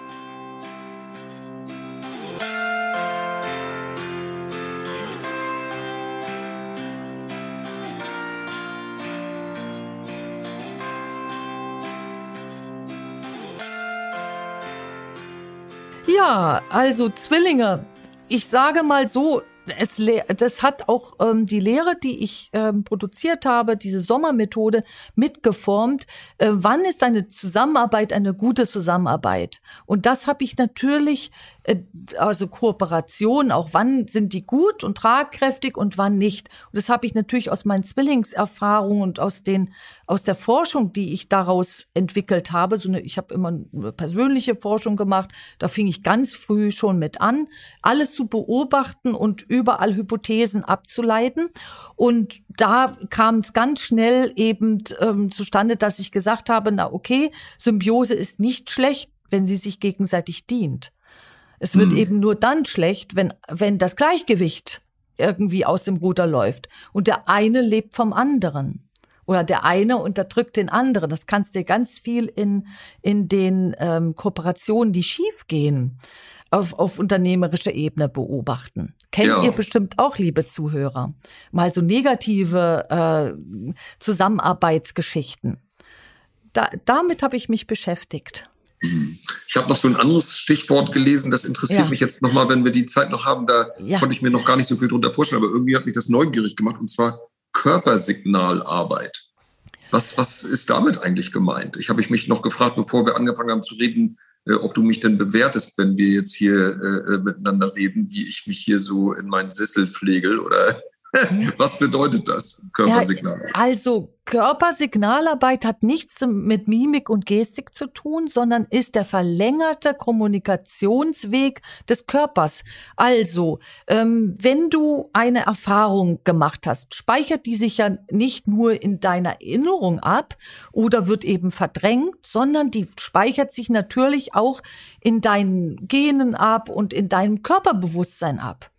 Ja, also Zwillinge. Ich sage mal so, es, das hat auch ähm, die Lehre, die ich ähm, produziert habe, diese Sommermethode mitgeformt. Äh, wann ist eine Zusammenarbeit eine gute Zusammenarbeit? Und das habe ich natürlich, äh, also Kooperation, auch wann sind die gut und tragkräftig und wann nicht. Und das habe ich natürlich aus meinen Zwillingserfahrungen und aus den aus der Forschung, die ich daraus entwickelt habe. So eine, ich habe immer eine persönliche Forschung gemacht. Da fing ich ganz früh schon mit an, alles zu beobachten und überall Hypothesen abzuleiten. Und da kam es ganz schnell eben ähm, zustande, dass ich gesagt habe, na okay, Symbiose ist nicht schlecht, wenn sie sich gegenseitig dient. Es wird Hm. eben nur dann schlecht, wenn, wenn das Gleichgewicht irgendwie aus dem Ruder läuft und der eine lebt vom anderen. Oder der eine unterdrückt den anderen. Das kannst du ganz viel in, in den ähm, Kooperationen, die schief gehen, auf, auf unternehmerischer Ebene beobachten. Kennt Ja. ihr bestimmt auch, liebe Zuhörer. Mal so negative äh, Zusammenarbeitsgeschichten. Da, damit habe ich mich beschäftigt. Ich habe noch so ein anderes Stichwort gelesen, das interessiert Ja. mich jetzt nochmal, wenn wir die Zeit noch haben. Da Ja. konnte ich mir noch gar nicht so viel drunter vorstellen, aber irgendwie hat mich das neugierig gemacht, und zwar Körpersignalarbeit. Was, was ist damit eigentlich gemeint? Ich habe ich mich noch gefragt, bevor wir angefangen haben zu reden, äh, ob du mich denn bewertest, wenn wir jetzt hier äh, äh, miteinander reden, wie ich mich hier so in meinen Sessel pflegel oder was bedeutet das, Körpersignal? Also Körpersignalarbeit hat nichts mit Mimik und Gestik zu tun, sondern ist der verlängerte Kommunikationsweg des Körpers. Also, ähm, wenn du eine Erfahrung gemacht hast, speichert die sich ja nicht nur in deiner Erinnerung ab oder wird eben verdrängt, sondern die speichert sich natürlich auch in deinen Genen ab und in deinem Körperbewusstsein ab.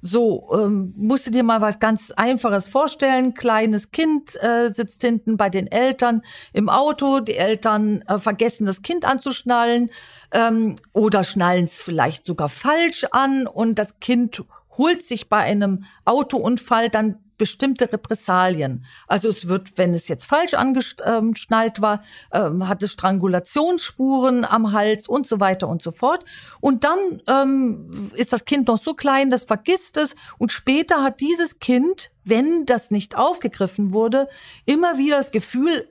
So, ähm, musst du dir mal was ganz Einfaches vorstellen. Kleines Kind äh, sitzt hinten bei den Eltern im Auto. Die Eltern äh, vergessen, das Kind anzuschnallen ähm, oder schnallen es vielleicht sogar falsch an und das Kind holt sich bei einem Autounfall dann bestimmte Repressalien. Also es wird, wenn es jetzt falsch angeschnallt war, ähm, hat es Strangulationsspuren am Hals und so weiter und so fort. Und dann ähm, ist das Kind noch so klein, das vergisst es. Und später hat dieses Kind, wenn das nicht aufgegriffen wurde, immer wieder das Gefühl,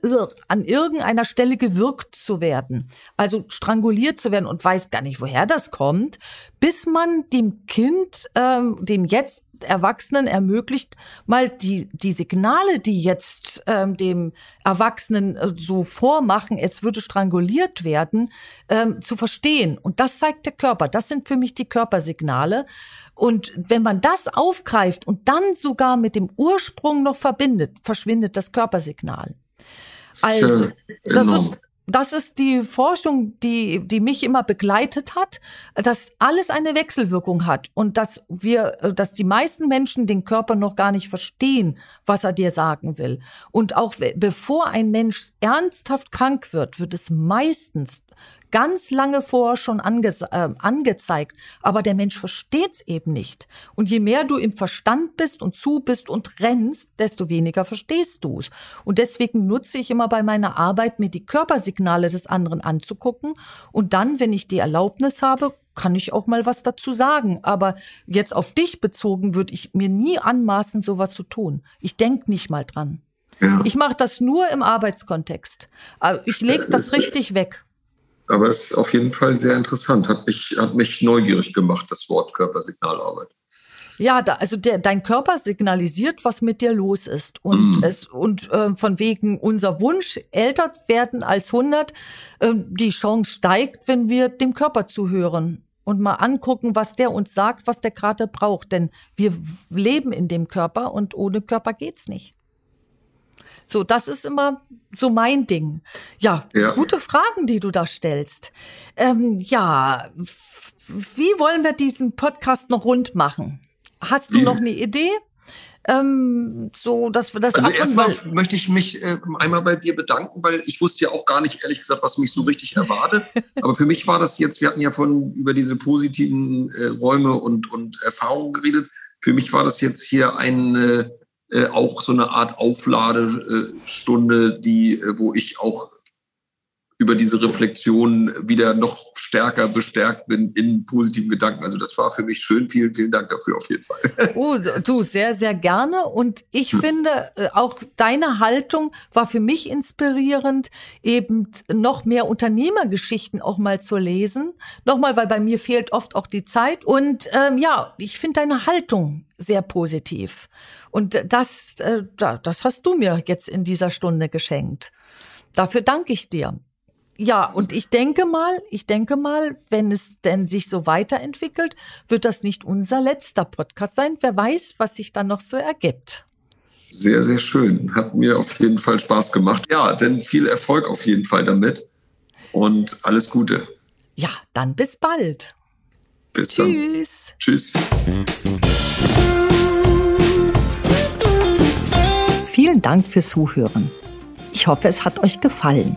an irgendeiner Stelle gewürgt zu werden. Also stranguliert zu werden und weiß gar nicht, woher das kommt, bis man dem Kind, ähm, dem jetzt Erwachsenen ermöglicht, mal die, die Signale, die jetzt ähm, dem Erwachsenen äh, so vormachen, es würde stranguliert werden, ähm, zu verstehen. Und das zeigt der Körper. Das sind für mich die Körpersignale. Und wenn man das aufgreift und dann sogar mit dem Ursprung noch verbindet, verschwindet das Körpersignal. Also, das ist, das ist die Forschung, die, die mich immer begleitet hat, dass alles eine Wechselwirkung hat und dass wir, dass die meisten Menschen den Körper noch gar nicht verstehen, was er dir sagen will. Und auch bevor ein Mensch ernsthaft krank wird, wird es meistens ganz lange vorher schon ange äh, angezeigt, aber der Mensch versteht's eben nicht. Und je mehr du im Verstand bist und zu bist und rennst, desto weniger verstehst du's. Und deswegen nutze ich immer bei meiner Arbeit, mir die Körpersignale des anderen anzugucken und dann, wenn ich die Erlaubnis habe, kann ich auch mal was dazu sagen. Aber jetzt auf dich bezogen würde ich mir nie anmaßen, sowas zu tun. Ich denk nicht mal dran. Ja. Ich mache das nur im Arbeitskontext. Aber Ich lege das richtig weg. Aber es ist auf jeden Fall sehr interessant. Hat mich, hat mich neugierig gemacht, das Wort Körpersignalarbeit. Ja, da, also der, dein Körper signalisiert, was mit dir los ist. Und Mhm. es und äh, von wegen unser Wunsch, älter werden als 100, äh, die Chance steigt, wenn wir dem Körper zuhören und mal angucken, was der uns sagt, was der gerade braucht. Denn wir leben in dem Körper und ohne Körper geht's nicht. So, das ist immer so mein Ding. Ja, Ja. gute Fragen, die du da stellst. Ähm, ja, wie wollen wir diesen Podcast noch rund machen? Hast du Wie? noch eine Idee? ähm, so, dass wir das Also erstmal möchte ich mich äh, einmal bei dir bedanken, weil ich wusste ja auch gar nicht, ehrlich gesagt, was mich so richtig erwartet. Aber für mich war das jetzt, wir hatten ja von über diese positiven äh, Räume und, und Erfahrungen geredet. Für mich war das jetzt hier eine äh, auch so eine Art Aufladestunde, die, äh, wo ich auch über diese Reflexion wieder noch stärker bestärkt bin in positiven Gedanken. Also das war für mich schön. Vielen, vielen Dank dafür auf jeden Fall. Oh, du, sehr, sehr gerne. Und ich hm. finde, äh, auch deine Haltung war für mich inspirierend, eben noch mehr Unternehmergeschichten auch mal zu lesen. Nochmal, weil bei mir fehlt oft auch die Zeit. Und ähm, ja, ich finde deine Haltung sehr positiv. Und das, äh, das hast du mir jetzt in dieser Stunde geschenkt. Dafür danke ich dir. Ja, und ich denke mal, ich denke mal, wenn es denn sich so weiterentwickelt, wird das nicht unser letzter Podcast sein. Wer weiß, was sich dann noch so ergibt. Sehr, sehr schön. Hat mir auf jeden Fall Spaß gemacht. Ja, denn viel Erfolg auf jeden Fall damit und alles Gute. Ja, dann bis bald. Bis Tschüss. dann. Tschüss. Vielen Dank fürs Zuhören. Ich hoffe, es hat euch gefallen.